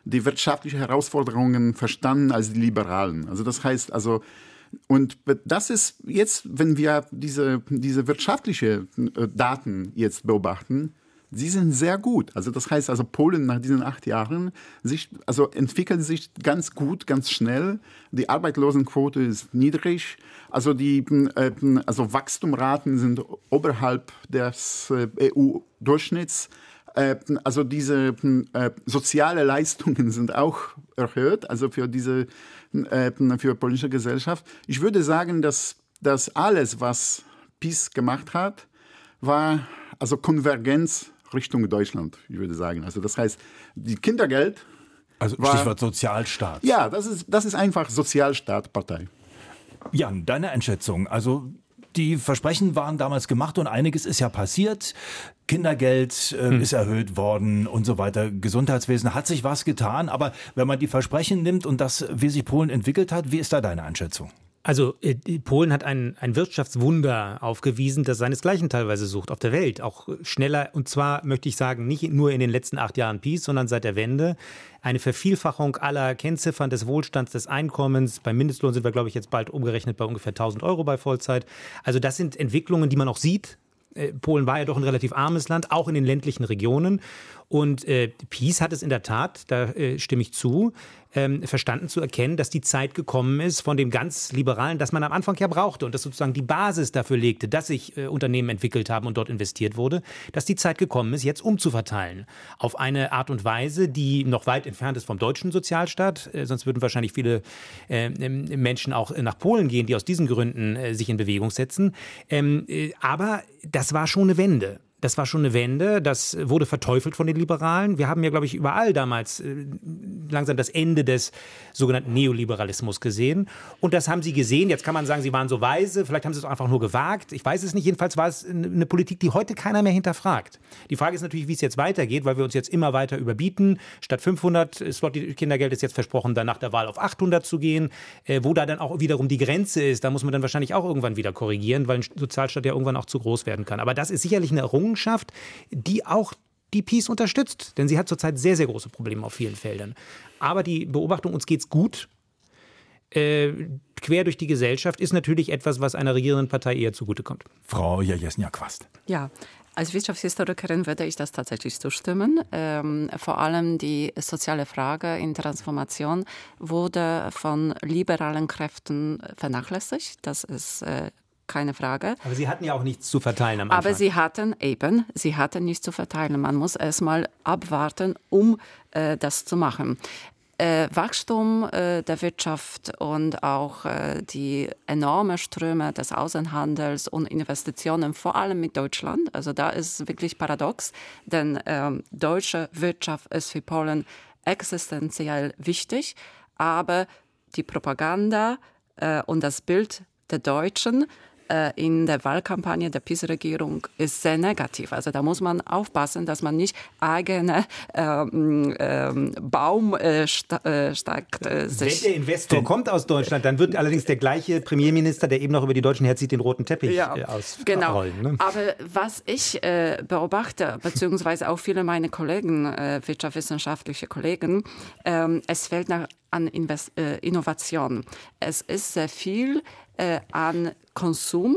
die wirtschaftlichen Herausforderungen verstanden als die Liberalen. Also das heißt, also und das ist jetzt, wenn wir diese, diese wirtschaftliche äh, Daten jetzt beobachten, sie sind sehr gut. Also das heißt also Polen nach diesen acht Jahren sich, also entwickelt sich ganz gut, ganz schnell. Die Arbeitslosenquote ist niedrig. Also die äh, also Wachstumraten sind oberhalb des äh, EU-Durchschnitts. Also diese soziale Leistungen sind auch erhöht, also für diese für polnische Gesellschaft. Ich würde sagen, dass das alles, was PiS gemacht hat, war also Konvergenz Richtung Deutschland, ich würde sagen. Also das heißt, die Kindergeld. Also war, Stichwort Sozialstaat. Ja, das ist, das ist einfach Sozialstaatpartei. Jan, deine Einschätzung. Also die Versprechen waren damals gemacht und einiges ist ja passiert. Kindergeld äh, hm. ist erhöht worden und so weiter. Gesundheitswesen hat sich was getan. Aber wenn man die Versprechen nimmt und das, wie sich Polen entwickelt hat, wie ist da deine Einschätzung? Also äh, Polen hat ein, ein Wirtschaftswunder aufgewiesen, das seinesgleichen teilweise sucht auf der Welt. Auch schneller, und zwar möchte ich sagen, nicht nur in den letzten acht Jahren Peace, sondern seit der Wende. Eine Vervielfachung aller Kennziffern des Wohlstands, des Einkommens. Beim Mindestlohn sind wir, glaube ich, jetzt bald umgerechnet bei ungefähr 1000 Euro bei Vollzeit. Also das sind Entwicklungen, die man auch sieht. Äh, Polen war ja doch ein relativ armes Land, auch in den ländlichen Regionen. Und äh, Peace hat es in der Tat, da äh, stimme ich zu, ähm, verstanden zu erkennen, dass die Zeit gekommen ist von dem ganz Liberalen, das man am Anfang ja brauchte und das sozusagen die Basis dafür legte, dass sich äh, Unternehmen entwickelt haben und dort investiert wurde, dass die Zeit gekommen ist, jetzt umzuverteilen. Auf eine Art und Weise, die noch weit entfernt ist vom deutschen Sozialstaat. Äh, sonst würden wahrscheinlich viele äh, Menschen auch nach Polen gehen, die aus diesen Gründen äh, sich in Bewegung setzen. Ähm, äh, aber das war schon eine Wende. Das war schon eine Wende. Das wurde verteufelt von den Liberalen. Wir haben ja, glaube ich, überall damals äh, langsam das Ende des sogenannten Neoliberalismus gesehen. Und das haben sie gesehen. Jetzt kann man sagen, sie waren so weise. Vielleicht haben sie es einfach nur gewagt. Ich weiß es nicht. Jedenfalls war es eine Politik, die heute keiner mehr hinterfragt. Die Frage ist natürlich, wie es jetzt weitergeht, weil wir uns jetzt immer weiter überbieten. Statt 500 Slotty Kindergeld ist jetzt versprochen, dann nach der Wahl auf 800 zu gehen. Äh, wo da dann auch wiederum die Grenze ist, da muss man dann wahrscheinlich auch irgendwann wieder korrigieren, weil ein Sozialstaat ja irgendwann auch zu groß werden kann. Aber das ist sicherlich eine Errungenschaft Errungenschaft, die auch die Peace unterstützt. Denn sie hat zurzeit sehr, sehr große Probleme auf vielen Feldern. Aber die Beobachtung, uns geht's gut, äh, quer durch die Gesellschaft, ist natürlich etwas, was einer regierenden Partei eher zugutekommt. Frau Jajesnia-Quast. Ja, als Wirtschaftshistorikerin würde ich das tatsächlich zustimmen. Ähm, vor allem die soziale Frage in Transformation wurde von liberalen Kräften vernachlässigt. Das ist äh, keine Frage. Aber Sie hatten ja auch nichts zu verteilen am Anfang. Aber Sie hatten eben, Sie hatten nichts zu verteilen. Man muss erstmal abwarten, um äh, das zu machen. Äh, Wachstum äh, der Wirtschaft und auch äh, die enormen Ströme des Außenhandels und Investitionen, vor allem mit Deutschland. Also da ist wirklich paradox, denn ähm, deutsche Wirtschaft ist für Polen existenziell wichtig, aber die Propaganda äh, und das Bild der Deutschen in der Wahlkampagne der PiS-Regierung ist sehr negativ. Also da muss man aufpassen, dass man nicht eigene ähm, ähm, Baum äh, äh steigt. Äh, Wenn der Investor kommt aus Deutschland, dann wird allerdings der gleiche Premierminister, der eben noch über die Deutschen herzieht, den roten Teppich ja, äh, ausrollen. Genau. Ne? Aber was ich äh, beobachte, beziehungsweise auch viele meiner Kollegen, äh, wirtschaftswissenschaftliche Kollegen, ähm, es fällt nach an Invest äh, Innovation. Es ist sehr viel äh, an Konsum,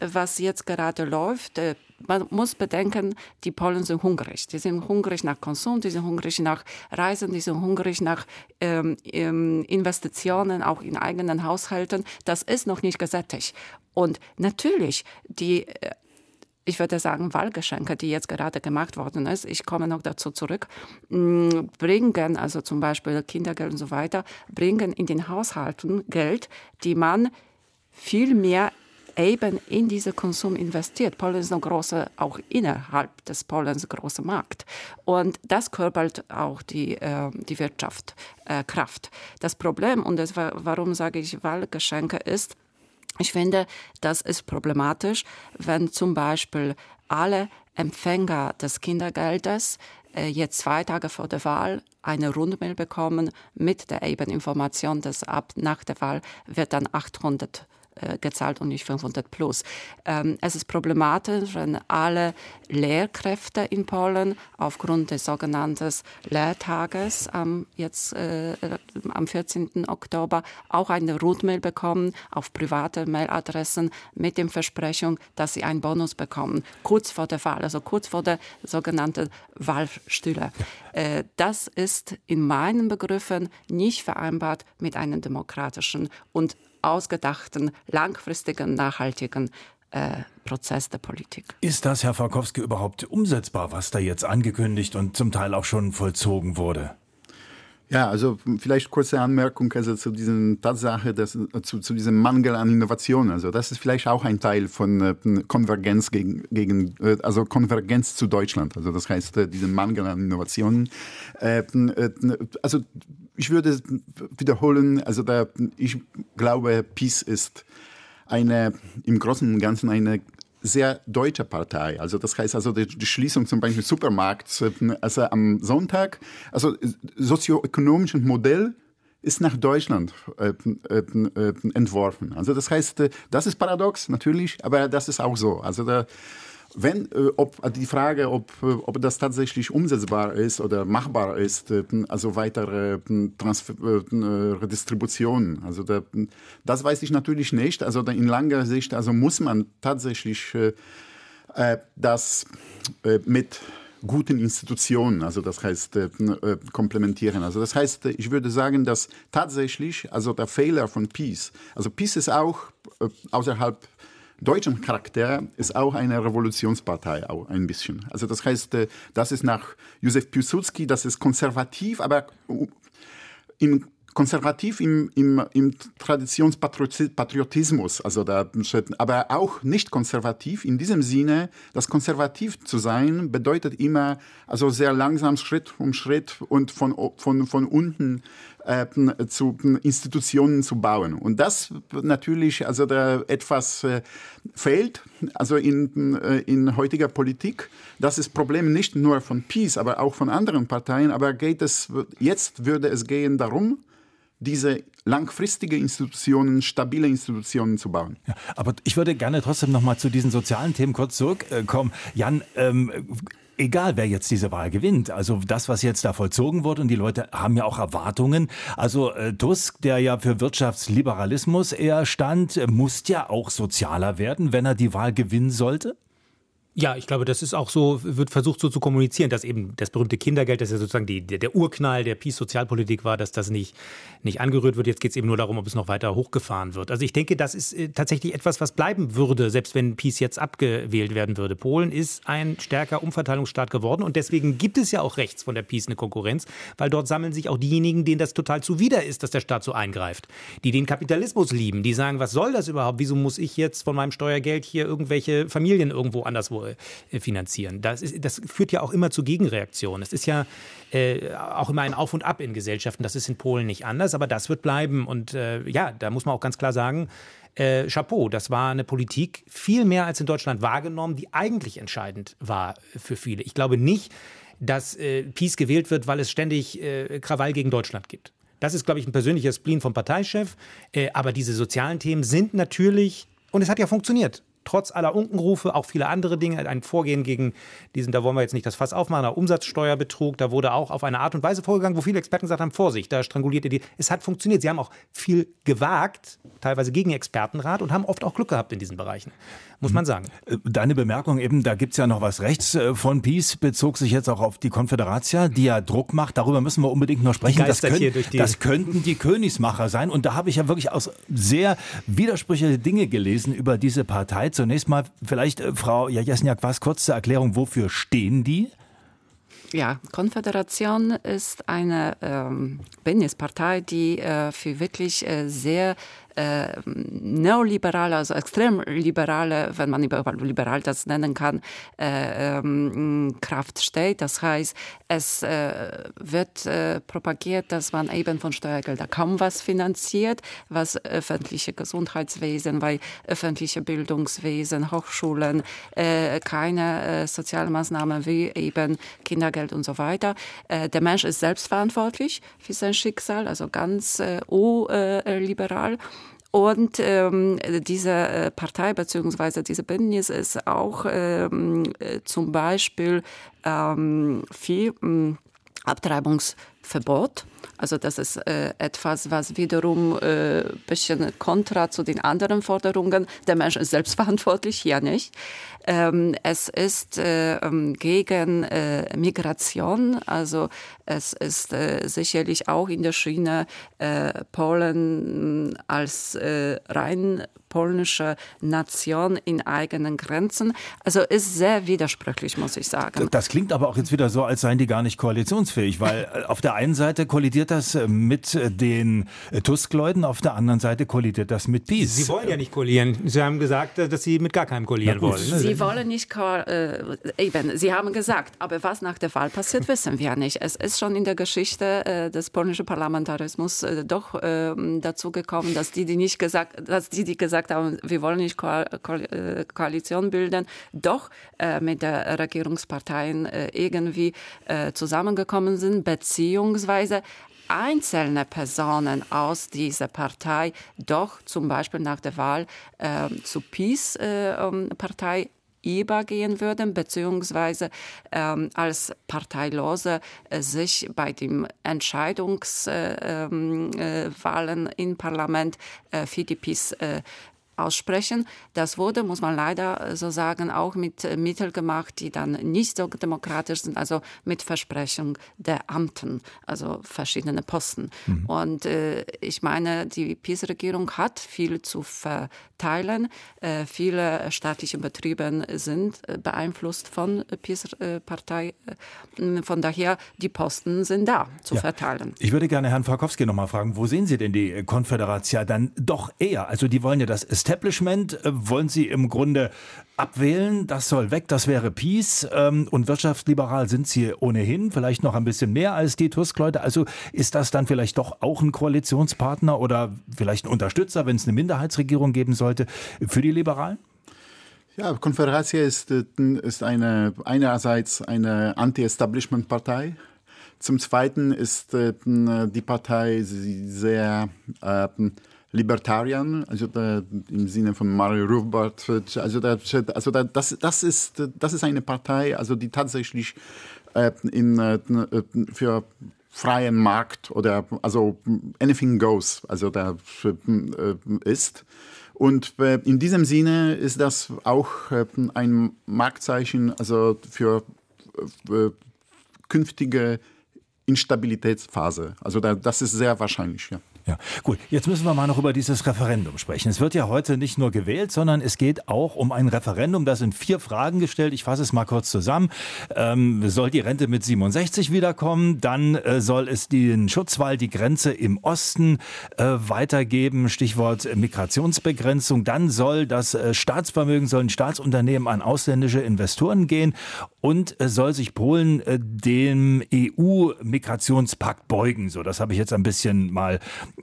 was jetzt gerade läuft. Äh, man muss bedenken, die Polen sind hungrig. Die sind hungrig nach Konsum, die sind hungrig nach Reisen, die sind hungrig nach ähm, ähm Investitionen, auch in eigenen Haushalten. Das ist noch nicht gesättigt. Und natürlich, die äh, ich würde sagen, Wahlgeschenke, die jetzt gerade gemacht worden ist, ich komme noch dazu zurück, mm, bringen, also zum Beispiel Kindergeld und so weiter, bringen in den Haushalten Geld, die man viel mehr eben in diesen Konsum investiert. Polen ist ein großer, auch innerhalb des Polens großer Markt. Und das körpert auch die, äh, die Wirtschaft äh, Kraft. Das Problem, und das, warum sage ich Wahlgeschenke, ist, ich finde, das ist problematisch, wenn zum Beispiel alle Empfänger des Kindergeldes äh, jetzt zwei Tage vor der Wahl eine Rundmail bekommen mit der eben Information, dass ab nach der Wahl wird dann 800 äh, gezahlt und nicht 500 plus. Ähm, es ist problematisch, wenn alle Lehrkräfte in Polen aufgrund des sogenannten Lehrtages am, jetzt, äh, am 14. Oktober auch eine Rootmail bekommen auf private Mailadressen mit dem Versprechung, dass sie einen Bonus bekommen, kurz vor der Wahl, also kurz vor der sogenannten Wahlstühle. Äh, das ist in meinen Begriffen nicht vereinbart mit einem demokratischen und ausgedachten, langfristigen, nachhaltigen äh, Prozess der Politik. Ist das, Herr Farkowski, überhaupt umsetzbar, was da jetzt angekündigt und zum Teil auch schon vollzogen wurde? Ja, also vielleicht kurze Anmerkung also zu dieser Tatsache, dass, zu, zu diesem Mangel an Innovation. Also das ist vielleicht auch ein Teil von äh, Konvergenz gegen, gegen äh, also Konvergenz zu Deutschland. Also das heißt, äh, diesen Mangel an Innovationen. Äh, äh, also ich würde wiederholen, also da, ich glaube, Peace ist eine im Großen und Ganzen eine sehr deutsche Partei. Also das heißt also die, die Schließung zum Beispiel Supermarkts also am Sonntag, also sozioökonomisches Modell ist nach Deutschland äh, äh, äh, entworfen. Also das heißt, äh, das ist paradox natürlich, aber das ist auch so. Also da, wenn, äh, ob die Frage, ob, äh, ob das tatsächlich umsetzbar ist oder machbar ist, also weitere Transfer, Redistributionen, also da, das weiß ich natürlich nicht. Also in langer Sicht, also muss man tatsächlich das mit guten Institutionen, also das heißt äh, äh, komplementieren. Also das heißt, ich würde sagen, dass tatsächlich, also der Fehler von Peace, also Peace ist auch äh, außerhalb deutschen Charakter ist auch eine Revolutionspartei auch ein bisschen. Also das heißt, äh, das ist nach Józef Piłsudski, das ist konservativ, aber im konservativ im, im, im Traditionspatriotismus, also da, aber auch nicht konservativ in diesem Sinne, dass konservativ zu sein bedeutet immer, also sehr langsam Schritt um Schritt und von, von, von unten äh, zu Institutionen zu bauen. Und das natürlich, also da etwas äh, fehlt, also in, äh, in heutiger Politik. Das ist Problem nicht nur von Peace, aber auch von anderen Parteien. Aber geht es, jetzt würde es gehen darum, diese langfristige Institutionen, stabile Institutionen zu bauen. Ja, aber ich würde gerne trotzdem noch mal zu diesen sozialen Themen kurz zurückkommen. Jan, ähm, egal wer jetzt diese Wahl gewinnt, also das, was jetzt da vollzogen wurde und die Leute haben ja auch Erwartungen. Also äh, Tusk, der ja für Wirtschaftsliberalismus eher stand, muss ja auch sozialer werden, wenn er die Wahl gewinnen sollte? Ja, ich glaube, das ist auch so, wird versucht so zu kommunizieren, dass eben das berühmte Kindergeld, das ja sozusagen die, der, Urknall der Peace-Sozialpolitik war, dass das nicht, nicht angerührt wird. Jetzt geht es eben nur darum, ob es noch weiter hochgefahren wird. Also ich denke, das ist äh, tatsächlich etwas, was bleiben würde, selbst wenn Peace jetzt abgewählt werden würde. Polen ist ein stärker Umverteilungsstaat geworden und deswegen gibt es ja auch rechts von der Peace eine Konkurrenz, weil dort sammeln sich auch diejenigen, denen das total zuwider ist, dass der Staat so eingreift, die den Kapitalismus lieben, die sagen, was soll das überhaupt? Wieso muss ich jetzt von meinem Steuergeld hier irgendwelche Familien irgendwo anderswo finanzieren. Das, ist, das führt ja auch immer zu Gegenreaktionen. Es ist ja äh, auch immer ein Auf und Ab in Gesellschaften. Das ist in Polen nicht anders, aber das wird bleiben. Und äh, ja, da muss man auch ganz klar sagen, äh, Chapeau, das war eine Politik viel mehr als in Deutschland wahrgenommen, die eigentlich entscheidend war für viele. Ich glaube nicht, dass äh, Peace gewählt wird, weil es ständig äh, Krawall gegen Deutschland gibt. Das ist, glaube ich, ein persönlicher Spleen vom Parteichef. Äh, aber diese sozialen Themen sind natürlich, und es hat ja funktioniert trotz aller Unkenrufe auch viele andere Dinge. Ein Vorgehen gegen diesen, da wollen wir jetzt nicht das Fass aufmachen, aber Umsatzsteuerbetrug, da wurde auch auf eine Art und Weise vorgegangen, wo viele Experten gesagt haben, Vorsicht, da stranguliert ihr die. Es hat funktioniert. Sie haben auch viel gewagt, teilweise gegen Expertenrat und haben oft auch Glück gehabt in diesen Bereichen, muss man sagen. Äh, deine Bemerkung eben, da gibt es ja noch was rechts äh, von Peace, bezog sich jetzt auch auf die Konföderatia, die ja Druck macht. Darüber müssen wir unbedingt noch sprechen. Das, können, das könnten die Königsmacher sein. Und da habe ich ja wirklich aus sehr widersprüchliche Dinge gelesen über diese Partei zunächst mal vielleicht, äh, Frau Jajesniak, was kurz zur Erklärung, wofür stehen die? Ja, Konföderation ist eine ähm, Bündnispartei, die äh, für wirklich äh, sehr äh, neoliberale, also extrem liberale, wenn man liberal das nennen kann, äh, ähm, Kraft steht. Das heißt, es äh, wird äh, propagiert, dass man eben von Steuergeldern kaum was finanziert, was öffentliche Gesundheitswesen, weil öffentliche Bildungswesen, Hochschulen, äh, keine äh, Sozialmaßnahmen wie eben Kindergeld und so weiter. der Mensch ist selbstverantwortlich für sein Schicksal, also ganz äh, liberal und ähm, diese äh, Partei bzw. diese Bündnis ist auch ähm, äh, zum Beispiel ähm, für ähm, Abtreibungsverbot. Also das ist äh, etwas, was wiederum äh, bisschen kontra zu den anderen Forderungen. Der Mensch ist selbstverantwortlich, hier nicht. Ähm, es ist äh, ähm, gegen äh, Migration, also es ist äh, sicherlich auch in der Schiene äh, Polen als äh, rein polnische Nation in eigenen Grenzen. Also ist sehr widersprüchlich, muss ich sagen. Das klingt aber auch jetzt wieder so, als seien die gar nicht koalitionsfähig, weil äh, auf der einen Seite kollidiert das mit den Tusk-Leuten, auf der anderen Seite kollidiert das mit Peace. Sie wollen ja nicht koalieren. Sie haben gesagt, dass Sie mit gar keinem koalieren wollen. Ne? Sie wollen nicht, äh, eben, Sie haben gesagt, aber was nach der Wahl passiert, wissen wir nicht. Es ist schon in der Geschichte äh, des polnischen Parlamentarismus äh, doch äh, dazu gekommen, dass die, die nicht gesagt, dass die, die gesagt haben, wir wollen nicht Ko Ko äh, Koalition bilden, doch äh, mit der Regierungsparteien irgendwie zusammengekommen sind, beziehungsweise einzelne Personen aus dieser Partei doch zum Beispiel nach der Wahl äh, zu Peace-Partei äh, übergehen würden, beziehungsweise ähm, als Parteilose äh, sich bei den Entscheidungswahlen äh, äh, im Parlament äh, für die PiS äh, aussprechen. Das wurde, muss man leider so sagen, auch mit äh, Mitteln gemacht, die dann nicht so demokratisch sind, also mit Versprechung der Amten, also verschiedene Posten. Mhm. Und äh, ich meine, die PiS-Regierung hat viel zu verteilen. Äh, viele staatliche Betriebe sind äh, beeinflusst von PiS-Partei. Äh, von daher, die Posten sind da zu ja. verteilen. Ich würde gerne Herrn Falkowski noch mal fragen, wo sehen Sie denn die Konföderation dann doch eher? Also die wollen ja das Establishment äh, wollen Sie im Grunde abwählen. Das soll weg, das wäre Peace. Ähm, und wirtschaftsliberal sind Sie ohnehin, vielleicht noch ein bisschen mehr als die Tusk-Leute. Also ist das dann vielleicht doch auch ein Koalitionspartner oder vielleicht ein Unterstützer, wenn es eine Minderheitsregierung geben sollte, für die Liberalen? Ja, Konföderation ist, äh, ist eine, einerseits eine Anti-Establishment-Partei. Zum Zweiten ist äh, die Partei sehr äh, Libertarian, also da, im Sinne von Mario Rothbard. Also, da, also da, das, das, ist, das ist eine Partei, also die tatsächlich äh, in, äh, für freien Markt oder also anything goes, also da äh, ist. Und äh, in diesem Sinne ist das auch äh, ein Marktzeichen also für äh, künftige Instabilitätsphase. Also da, das ist sehr wahrscheinlich, ja. Ja, gut. Jetzt müssen wir mal noch über dieses Referendum sprechen. Es wird ja heute nicht nur gewählt, sondern es geht auch um ein Referendum. Da sind vier Fragen gestellt. Ich fasse es mal kurz zusammen. Ähm, soll die Rente mit 67 wiederkommen? Dann äh, soll es den Schutzwall, die Grenze im Osten äh, weitergeben. Stichwort Migrationsbegrenzung. Dann soll das äh, Staatsvermögen, sollen Staatsunternehmen an ausländische Investoren gehen und äh, soll sich Polen äh, dem EU-Migrationspakt beugen. So, das habe ich jetzt ein bisschen mal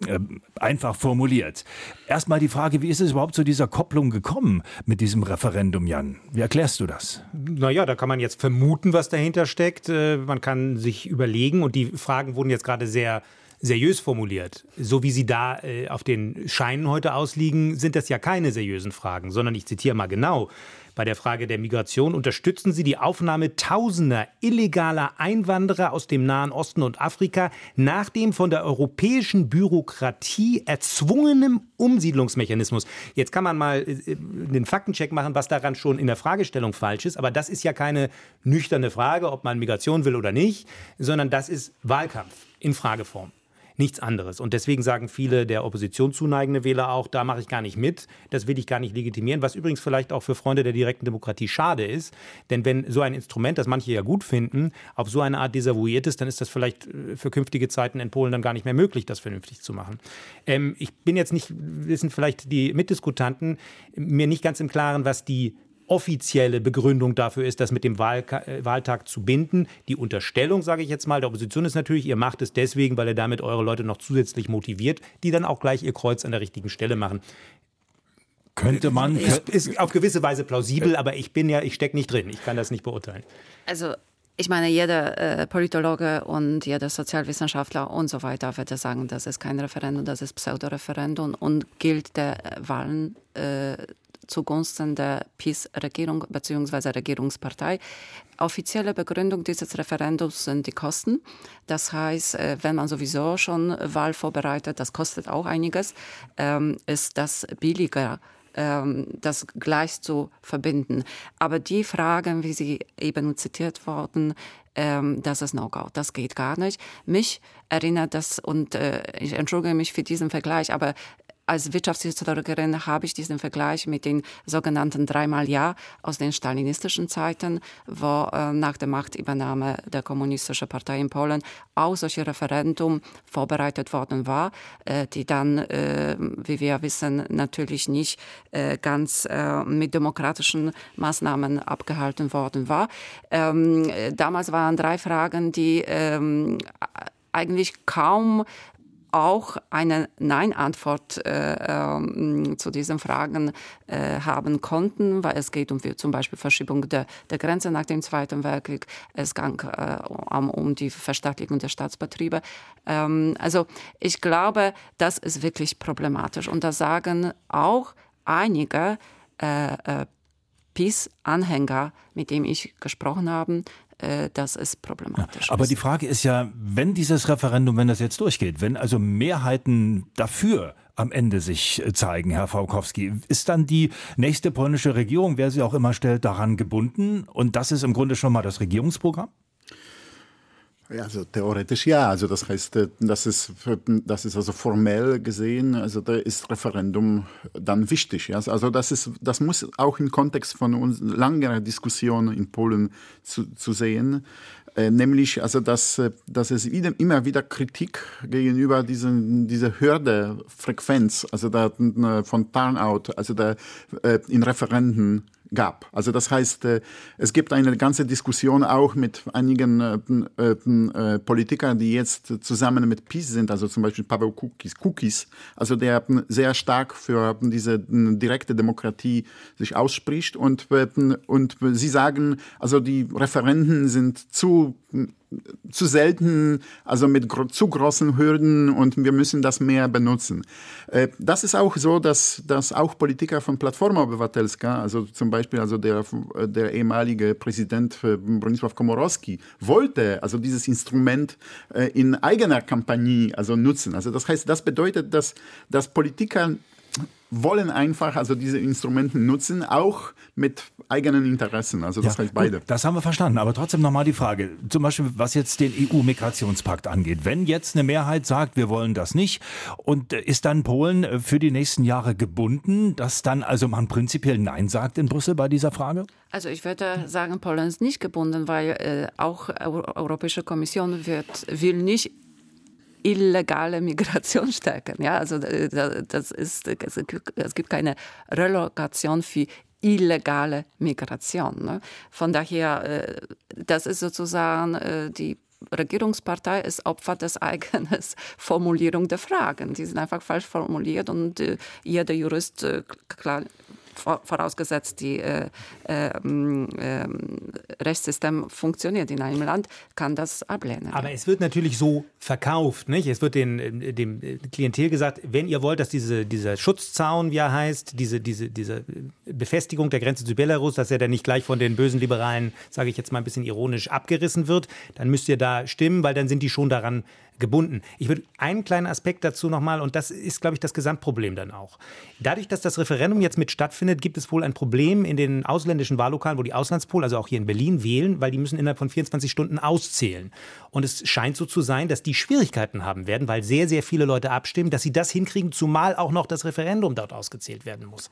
äh, einfach formuliert. Erstmal die Frage, wie ist es überhaupt zu dieser Kopplung gekommen mit diesem Referendum, Jan? Wie erklärst du das? Naja, da kann man jetzt vermuten, was dahinter steckt. Äh, man kann sich überlegen und die Fragen wurden jetzt gerade sehr seriös formuliert. So wie sie da äh, auf den Scheinen heute ausliegen, sind das ja keine seriösen Fragen, sondern ich zitiere mal genau. Bei der Frage der Migration unterstützen Sie die Aufnahme tausender illegaler Einwanderer aus dem Nahen Osten und Afrika nach dem von der europäischen Bürokratie erzwungenen Umsiedlungsmechanismus. Jetzt kann man mal äh, den Faktencheck machen, was daran schon in der Fragestellung falsch ist. Aber das ist ja keine nüchterne Frage, ob man Migration will oder nicht, sondern das ist Wahlkampf in Frageform nichts anderes. Und deswegen sagen viele der Opposition zuneigende Wähler auch, da mache ich gar nicht mit, das will ich gar nicht legitimieren, was übrigens vielleicht auch für Freunde der direkten Demokratie schade ist. Denn wenn so ein Instrument, das manche ja gut finden, auf so eine Art desavouiert ist, dann ist das vielleicht äh, für künftige Zeiten in Polen dann gar nicht mehr möglich, das vernünftig zu machen. Ähm, ich bin jetzt nicht, wissen vielleicht die Mitdiskutanten, mir nicht ganz im Klaren, was die offizielle Begründung dafür ist, das mit dem Wahlka äh, Wahltag zu binden. Die Unterstellung, sage ich jetzt mal, der Opposition ist natürlich, ihr macht es deswegen, weil ihr damit eure Leute noch zusätzlich motiviert, die dann auch gleich ihr Kreuz an der richtigen Stelle machen. Könnte man. Ist, ist auf gewisse Weise plausibel, aber ich bin ja, ich stecke nicht drin. Ich kann das nicht beurteilen. Also ich meine, jeder äh, Politologe und jeder Sozialwissenschaftler und so weiter würde sagen, das ist kein Referendum, das ist Pseudoreferendum und gilt der Wahlen äh, zugunsten der PiS-Regierung bzw. Regierungspartei. Offizielle Begründung dieses Referendums sind die Kosten. Das heißt, äh, wenn man sowieso schon Wahl vorbereitet, das kostet auch einiges, ähm, ist das billiger ähm, das gleich zu verbinden. Aber die Fragen, wie sie eben zitiert wurden, ähm, das ist No-Go. Das geht gar nicht. Mich erinnert das, und äh, ich entschuldige mich für diesen Vergleich, aber als Wirtschaftshistorikerin habe ich diesen Vergleich mit den sogenannten dreimal Ja aus den stalinistischen Zeiten, wo äh, nach der Machtübernahme der kommunistischen Partei in Polen auch solche Referendum vorbereitet worden war, äh, die dann, äh, wie wir wissen, natürlich nicht äh, ganz äh, mit demokratischen Maßnahmen abgehalten worden war. Ähm, damals waren drei Fragen, die ähm, eigentlich kaum auch eine Nein-Antwort äh, äh, zu diesen Fragen äh, haben konnten, weil es geht um zum Beispiel Verschiebung der, der Grenze nach dem Zweiten Weltkrieg, es ging äh, um, die Verstaatlichung der Staatsbetriebe. Ähm, also ich glaube, das ist wirklich problematisch und da sagen auch einige äh, äh, Peace-Anhänger, mit denen ich gesprochen habe, das ist problematisch. Ja, aber die Frage ist ja, wenn dieses Referendum, wenn das jetzt durchgeht, wenn also Mehrheiten dafür am Ende sich äh, zeigen, Herr Faukowski, ist dann die nächste polnische Regierung, wer sie auch immer stellt, daran gebunden? Und das ist im Grunde schon mal das Regierungsprogramm? Ja, also theoretisch ja. Also das heißt, äh, das ist, das ist also formell gesehen, also da ist Referendum dann wichtig. Ja? Also das ist, das muss auch im Kontext von uns langer Diskussion in Polen zu, zu sehen. Äh, nämlich, also dass, äh, dass es wieder, immer wieder Kritik gegenüber diesen, dieser Hürdefrequenz, also der, von Turnout, also der, in Referenden gab. Also das heißt, äh, es gibt eine ganze Diskussion auch mit einigen äh, äh, Politikern, die jetzt zusammen mit PiS sind, also zum Beispiel Paweł Kukis, Kukis also der sehr stark für diese direkte Demokratie sich ausspricht und, und sie sagen, also die Referenden sind zu zu selten, also mit zu großen Hürden und wir müssen das mehr benutzen. Äh, das ist auch so, dass, dass auch Politiker von Plattforma Obywatelska, also zum Beispiel also der, der ehemalige Präsident äh, Bronisław Komorowski, wollte also dieses Instrument äh, in eigener Kampagne also nutzen. Also das heißt, das bedeutet, dass, dass Politiker wollen einfach also diese Instrumente nutzen, auch mit eigenen Interessen. Also das ja, heißt beide. Gut, das haben wir verstanden. Aber trotzdem nochmal die Frage, zum Beispiel was jetzt den EU-Migrationspakt angeht. Wenn jetzt eine Mehrheit sagt, wir wollen das nicht, und ist dann Polen für die nächsten Jahre gebunden, dass dann also man prinzipiell Nein sagt in Brüssel bei dieser Frage? Also ich würde sagen, Polen ist nicht gebunden, weil äh, auch Europäische Kommission wird, will nicht illegale Migration stärken. Ja, also äh, das ist, es gibt keine Relokation für illegale Migration. Ne? Von daher, äh, das ist sozusagen äh, die Regierungspartei ist Opfer des eigenen Formulierung der Fragen. Die sind einfach falsch formuliert und jeder Jurist vorausgesetzt die äh, äh, äh, Rechtssystem funktioniert in einem Land, kann das ablehnen. Aber es wird natürlich so verkauft, nicht? Es wird den, äh, dem Klientel gesagt, wenn ihr wollt, dass diese, dieser Schutzzaun, wie er heißt, diese, diese, diese Befestigung der Grenze zu Belarus, dass er dann nicht gleich von den bösen Liberalen, sage ich jetzt mal ein bisschen ironisch, abgerissen wird, dann müsst ihr da stimmen, weil dann sind die schon daran gebunden. Ich würde einen kleinen Aspekt dazu nochmal, und das ist, glaube ich, das Gesamtproblem dann auch. Dadurch, dass das Referendum jetzt mit stattfindet, gibt es wohl ein Problem in den ausländischen Wahllokalen, wo die Auslandspolen, also auch hier in Berlin, wählen, weil die müssen innerhalb von 24 Stunden auszählen. Und es scheint so zu sein, dass die Schwierigkeiten haben werden, weil sehr, sehr viele Leute abstimmen, dass sie das hinkriegen, zumal auch noch das Referendum dort ausgezählt werden muss.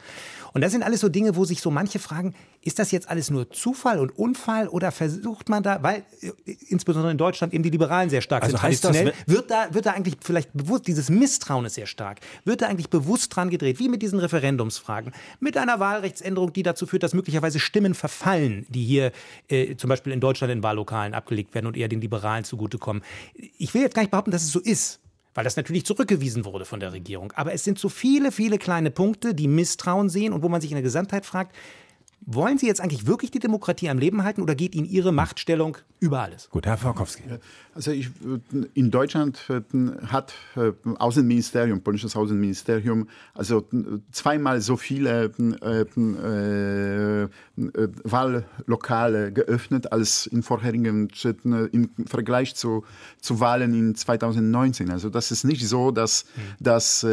Und das sind alles so Dinge, wo sich so manche fragen, ist das jetzt alles nur Zufall und Unfall oder versucht man da, weil äh, insbesondere in Deutschland eben die Liberalen sehr stark also sind traditionell, das, wird da, wird da eigentlich vielleicht bewusst, dieses Misstrauen ist sehr stark, wird da eigentlich bewusst dran gedreht, wie mit diesen Referendumsfragen, mit einer Wahlrechtsänderung, die dazu führt, dass möglicherweise Stimmen verfallen, die hier äh, zum Beispiel in Deutschland in Wahllokalen abgelegt werden und eher den Liberalen zugutekommen. Ich will jetzt gar nicht behaupten, dass es so ist weil das natürlich zurückgewiesen wurde von der Regierung. Aber es sind so viele, viele kleine Punkte, die Misstrauen sehen und wo man sich in der Gesamtheit fragt, wollen Sie jetzt eigentlich wirklich die Demokratie am Leben halten oder geht Ihnen Ihre Machtstellung über alles? Gut, Herr Farkowski. Also ich, in Deutschland hat äh, Außenministerium, polnisches Außenministerium, also zweimal so viele äh, äh, Wahllokale geöffnet als in vorherigen Schritten im Vergleich zu, zu Wahlen in 2019. Also das ist nicht so, dass, mhm. dass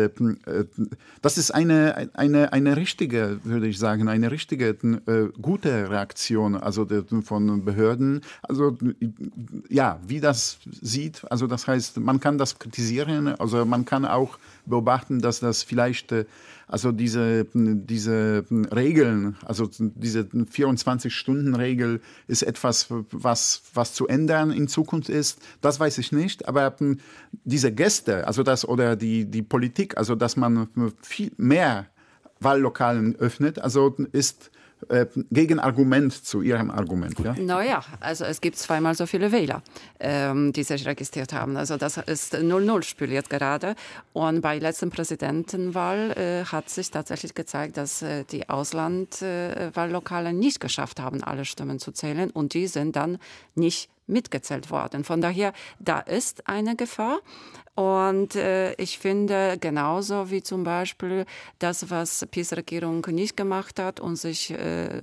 das ist eine, eine, eine richtige, würde ich sagen, eine richtige gute Reaktion also von Behörden. Also ja, wie das sieht, also das heißt, man kann das kritisieren, also man kann auch beobachten, dass das vielleicht äh, also diese, diese Regeln, also diese 24-Stunden-Regel ist etwas, was, was zu ändern in Zukunft ist. Das weiß ich nicht. Aber diese Gäste, also das oder die, die Politik, also dass man viel mehr Wahllokalen öffnet, also ist äh, Gegenargument zu Ihrem Argument. Ja? Naja, also es gibt zweimal so viele Wähler, ähm, die sich registriert haben. Also das ist 0-0-Spiel jetzt gerade. Und bei der letzten Präsidentenwahl äh, hat sich tatsächlich gezeigt, dass äh, die Auslandwahllokale nicht geschafft haben, alle Stimmen zu zählen. Und die sind dann nicht mitgezählt worden. Von daher, da ist eine Gefahr. Und äh, ich finde genauso wie zum Beispiel das, was PiS-Regierung nicht gemacht hat und sich äh,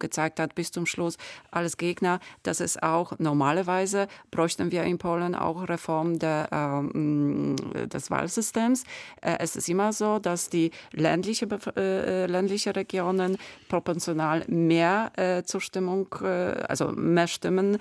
gezeigt hat bis zum Schluss als Gegner, dass es auch normalerweise bräuchten wir in Polen auch Reform der, äh, des Wahlsystems. Äh, es ist immer so, dass die ländliche, äh, ländliche Regionen proportional mehr äh, Zustimmung, also mehr Stimmen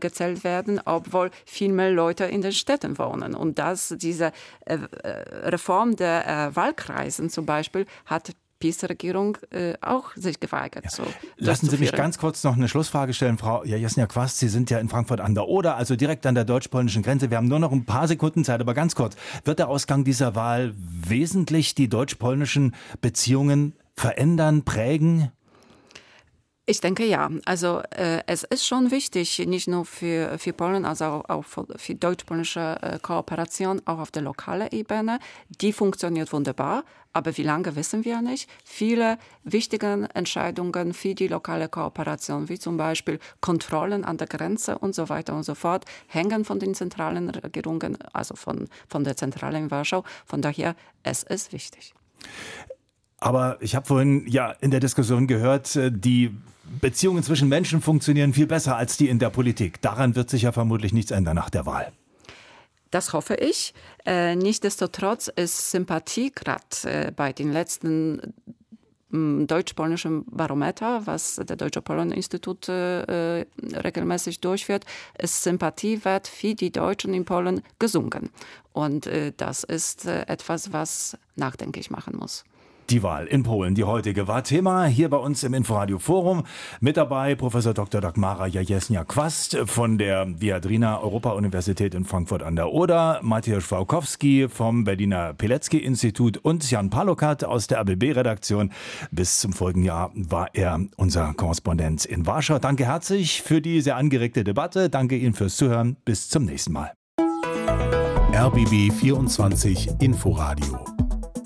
gezählt werden, obwohl viel mehr Leute in den Städten wohnen. Und dass diese äh, äh, Reform der äh, Wahlkreisen zum Beispiel hat PiS-Regierung äh, auch sich geweigert. Ja. So, Lassen Sie mich ganz kurz noch eine Schlussfrage stellen, Frau Jasnia Quast. Sie sind ja in Frankfurt an der Oder, also direkt an der deutsch-polnischen Grenze. Wir haben nur noch ein paar Sekunden Zeit, aber ganz kurz. Wird der Ausgang dieser Wahl wesentlich die deutsch-polnischen Beziehungen verändern, prägen? Ich denke ja. Also äh, es ist schon wichtig, nicht nur für, für Polen, also auch, auch für deutsch-polnische äh, Kooperation, auch auf der lokalen Ebene. Die funktioniert wunderbar, aber wie lange wissen wir nicht. Viele wichtige Entscheidungen für die lokale Kooperation, wie zum Beispiel Kontrollen an der Grenze und so weiter und so fort, hängen von den zentralen Regierungen, also von, von der Zentrale in Warschau. Von daher, es ist wichtig. Aber ich habe vorhin ja in der Diskussion gehört, äh, die Beziehungen zwischen Menschen funktionieren viel besser als die in der Politik. Daran wird sich ja vermutlich nichts ändern nach der Wahl. Das hoffe ich. Äh, nichtsdestotrotz ist Sympathie gerade äh, bei den letzten mm, deutsch-polnischen Barometer, was der Deutsche Polen-Institut regelmäßig durchführt, ist Sympathiewert für die Deutschen in Polen gesunken. Und das ist etwas, was nachdenklich machen muss. Die Wahl in Polen, die heutige, war Thema hier bei uns im Inforadio Forum. Mit dabei Professor Dr. Dagmara Jajesnia-Quast von der Viadrina Europa-Universität in Frankfurt an der Oder, Matthias Schwaukowski vom Berliner Pilecki-Institut und Jan Palokat aus der ABB-Redaktion. Bis zum folgenden Jahr war er unser Korrespondent in Warschau. Danke herzlich für die sehr angeregte Debatte. Danke Ihnen fürs Zuhören. Bis zum nächsten Mal. RBB 24 Inforadio